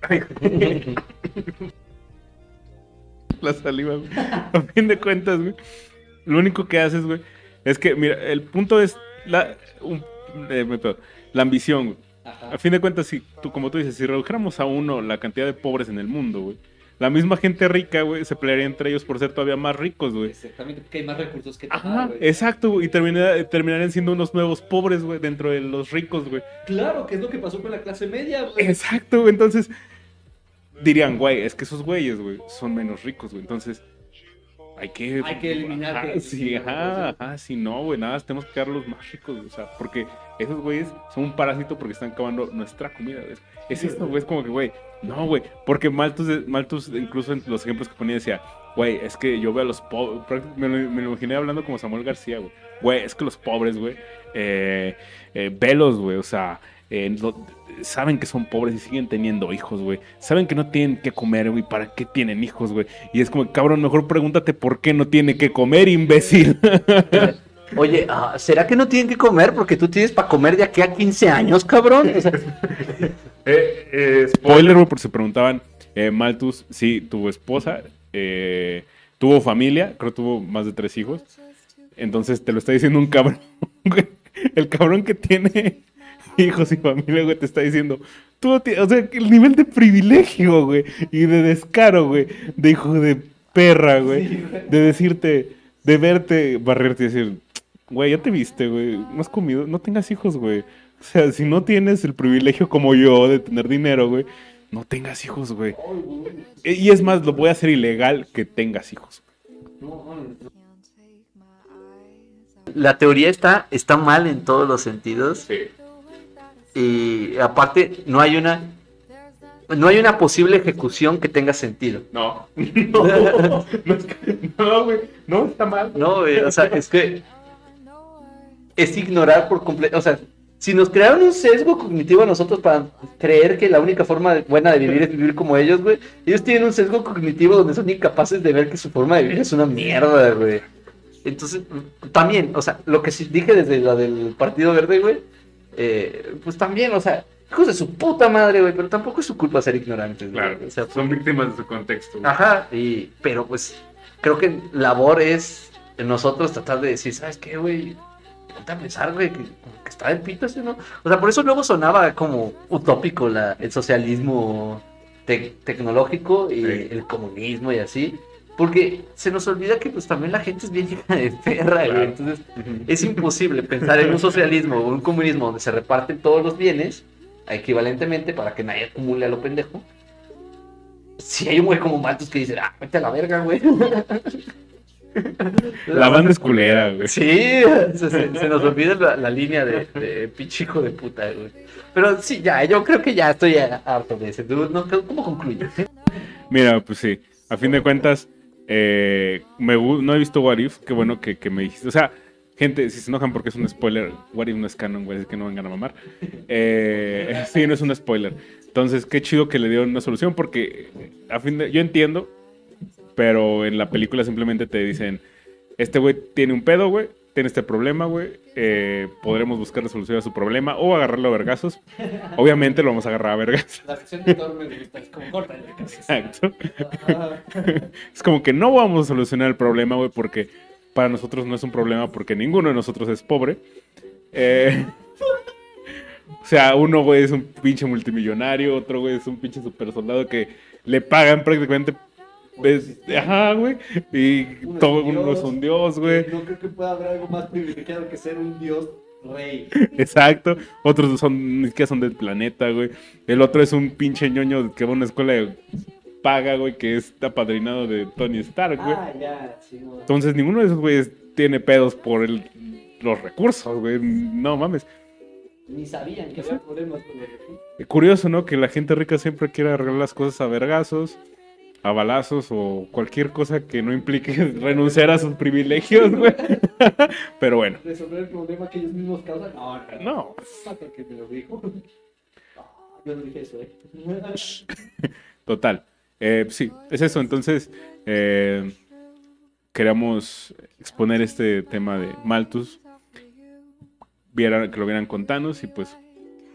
(laughs) La saliva, güey. A fin de cuentas, güey. Lo único que haces, güey, es que, mira, el punto es la, un- eh, la ambición, güey. Ajá. A fin de cuentas, si tú, como tú dices, si redujéramos a uno la cantidad de pobres en el mundo, güey, la misma gente rica, güey, se pelearía entre ellos por ser todavía más ricos, güey. Exactamente, porque hay más recursos que Ajá, güey. exacto, güey, y termina- terminarían siendo unos nuevos pobres, güey, dentro de los ricos, güey. Claro, que es lo que pasó con la clase media, güey. Exacto, güey, entonces dirían, güey, es que esos güeyes, güey, son menos ricos, güey, entonces hay que... Hay que eliminar Ajá, que- sí, ajá, ajá, sí, no, güey, nada, tenemos que quedar los más ricos, güey, o sea, porque esos güeyes son un parásito porque están acabando nuestra comida, güey. Es esto, güey, es como que, güey, no, güey, porque Malthus, de- Malthus, incluso en los ejemplos que ponía, decía, güey, es que yo veo a los pobres, me, lo- me lo imaginé hablando como Samuel García, güey, güey, es que los pobres, güey, eh, eh, velos, güey, o sea, eh, no- saben que son pobres y siguen teniendo hijos, güey, saben que no tienen que comer, güey, ¿para qué tienen hijos, güey? Y es como, cabrón, mejor pregúntate por qué no tiene que comer, imbécil. (laughs) Oye, ah, ¿será que no tienen que comer? Porque tú tienes para comer de aquí a 15 años, cabrón. O sea, (laughs) Eh, eh, Spoiler, güey, por si se preguntaban, eh, Malthus, sí, tuvo esposa, eh, tuvo familia, creo que tuvo más de tres hijos. Entonces te lo está diciendo un cabrón, (laughs) güey. El cabrón que tiene hijos y familia, güey, te está diciendo, tú, o sea, el nivel de privilegio, güey, y de descaro, güey, de hijo de perra, güey, de decirte, de verte, barrerte y decir, güey, ya te viste, güey, no has comido, no tengas hijos, güey. O sea, si no tienes el privilegio como yo de tener dinero, güey, no tengas hijos, güey. Y es más, lo voy a hacer ilegal que tengas hijos. la teoría está, está mal en todos los sentidos. Sí. Y aparte, no hay una. No hay una posible ejecución que tenga sentido. No. (laughs) No, no, no, güey. No, está mal. No, güey, o sea, es que es ignorar por completo, o sea, si nos crearon un sesgo cognitivo a nosotros para creer que la única forma buena de vivir es vivir como ellos, güey, ellos tienen un sesgo cognitivo donde son incapaces de ver que su forma de vivir es una mierda, güey. Entonces, también, o sea, lo que dije desde lo del Partido Verde, güey, eh, pues también, o sea, hijos de su puta madre, güey, pero tampoco es su culpa ser ignorantes, güey. Claro. O sea, Son víctimas de su contexto. güey. Ajá, y, pero pues creo que labor es nosotros tratar de decir, ¿sabes qué, güey? Ponte a pensar, güey, que, que está del pito ese, ¿no? O sea, por eso luego sonaba como utópico la, el socialismo tec- tecnológico y Sí. el comunismo y así. Porque se nos olvida que pues también la gente es bien hija de perra, Claro. güey. Entonces es imposible pensar en un socialismo o un comunismo donde se reparten todos los bienes equivalentemente para que nadie acumule a lo pendejo. Si hay un güey como Malthus que dice, ah, vete a la verga, güey. La banda es culera, güey. Sí, se, nos olvida la, la línea de, de pinche hijo de puta, güey. Pero sí, ya, yo creo que ya estoy harto de ese dude. ¿no? ¿Cómo concluye? Mira, pues sí, a fin de cuentas, eh, me, no he visto What If, qué bueno que, que me dijiste. O sea, gente, si se enojan porque es un spoiler, What If no es canon, güey, es que no vengan a mamar. Eh, (laughs) sí, no es un spoiler. Entonces, qué chido que le dieron una solución porque, eh, a fin de, yo entiendo, pero en la película simplemente te dicen, este güey tiene un pedo, güey, tiene este problema, güey, eh, podremos buscar la solución a su problema o agarrarlo a vergazos. Obviamente lo vamos a agarrar a vergazos. La sección de Thor me gusta, es como corta. Exacto. Es como que no vamos a solucionar el problema, güey, porque para nosotros no es un problema porque ninguno de nosotros es pobre. Eh, o sea, uno, güey, es un pinche multimillonario, otro, güey, es un pinche super soldado que le pagan prácticamente... ves, Ajá, güey. Y Uno todo un uno es un dios, güey. No creo que pueda haber algo más privilegiado que ser un dios rey. (laughs) Exacto. Otros son, ni siquiera son del planeta, güey. El otro es un pinche ñoño que va a una escuela de paga, güey, que es apadrinado de Tony Stark, güey. Ah, ya, sí, güey. Entonces ninguno de esos güeyes tiene pedos por el- los recursos, güey. No mames. Ni sabían que había problemas con los recursos. Curioso, ¿no? Que la gente rica siempre quiere arreglar las cosas a vergazos, a balazos o cualquier cosa que no implique (laughs) renunciar a sus privilegios, güey. (laughs) Pero bueno, Resolver el problema que ellos mismos causan. No, no. no. Que me lo dijo. (laughs) No, yo no dije eso, eh. Total. Eh, sí, es eso. Entonces, eh, queríamos exponer este tema de Malthus. Vieran, que lo vieran con Thanos y pues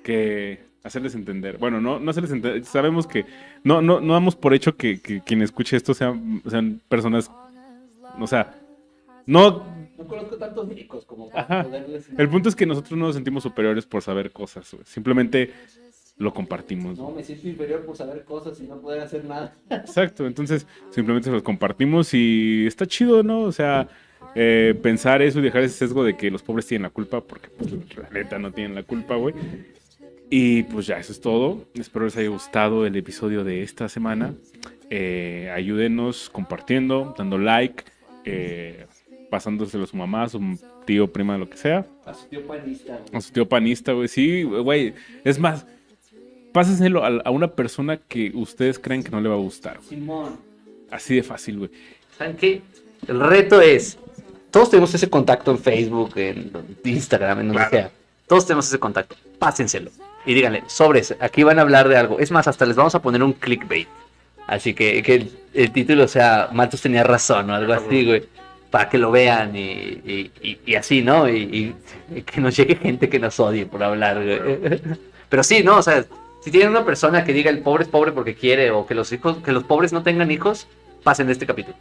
que hacerles entender. Bueno, no, no hacerles entender. Sabemos que no, no, no damos por hecho que, que quien escuche esto sean, sean personas, o sea, no No conozco tantos ricos como para poderles... El punto es que nosotros no nos sentimos superiores por saber cosas, güey. Simplemente lo compartimos. No, me siento inferior por saber cosas y no poder hacer nada. Exacto, entonces simplemente los compartimos y está chido, ¿no? O sea, eh, pensar eso y dejar ese sesgo de que los pobres tienen la culpa, porque pues la neta no tienen la culpa, güey. Y pues ya, eso es todo. Espero les haya gustado el episodio de esta semana. Eh, ayúdenos compartiendo, dando like, eh, pasándoselo a su mamá, a su tío, prima, lo que sea. A su tío panista, güey. A su tío panista, güey. Sí, güey. Es más, pásenselo a, a una persona que ustedes creen que no le va a gustar. güey. Simón. Así de fácil, güey. ¿Saben qué? El reto es, todos tenemos ese contacto en Facebook, en Instagram, en donde Claro. sea. Todos tenemos ese contacto. Pásenselo. Y díganle, sobres, aquí van a hablar de algo. Es más, hasta les vamos a poner un clickbait. Así que, que el, el título sea Matos tenía razón o algo así, güey. Para que lo vean y, y- y- y así, ¿no? Y, y- y que nos llegue gente que nos odie por hablar, güey. (laughs) Pero sí, ¿no? O sea, si tienen una persona que diga el pobre es pobre porque quiere o que los hijos, que los pobres no tengan hijos, pasen de este capítulo.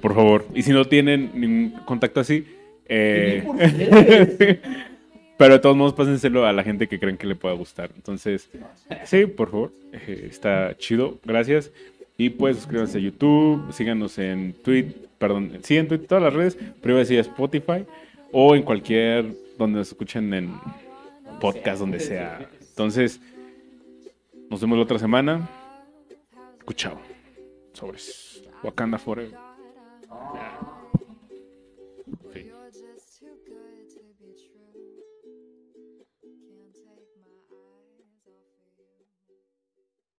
Por favor. Y si no tienen ningún contacto así, eh, ¿Por qué? (laughs) pero de todos modos pásenselo a la gente que creen que le pueda gustar. Entonces, sí, por favor. eh, está chido. Gracias. Y pues suscríbanse a YouTube, síganos en Twitter, perdón, sí, en Twitter, todas las redes, pero iba a Spotify o en cualquier donde nos escuchen en podcast, donde sea. Entonces, nos vemos la otra semana. Escuchado. Sobres. Wakanda Forever.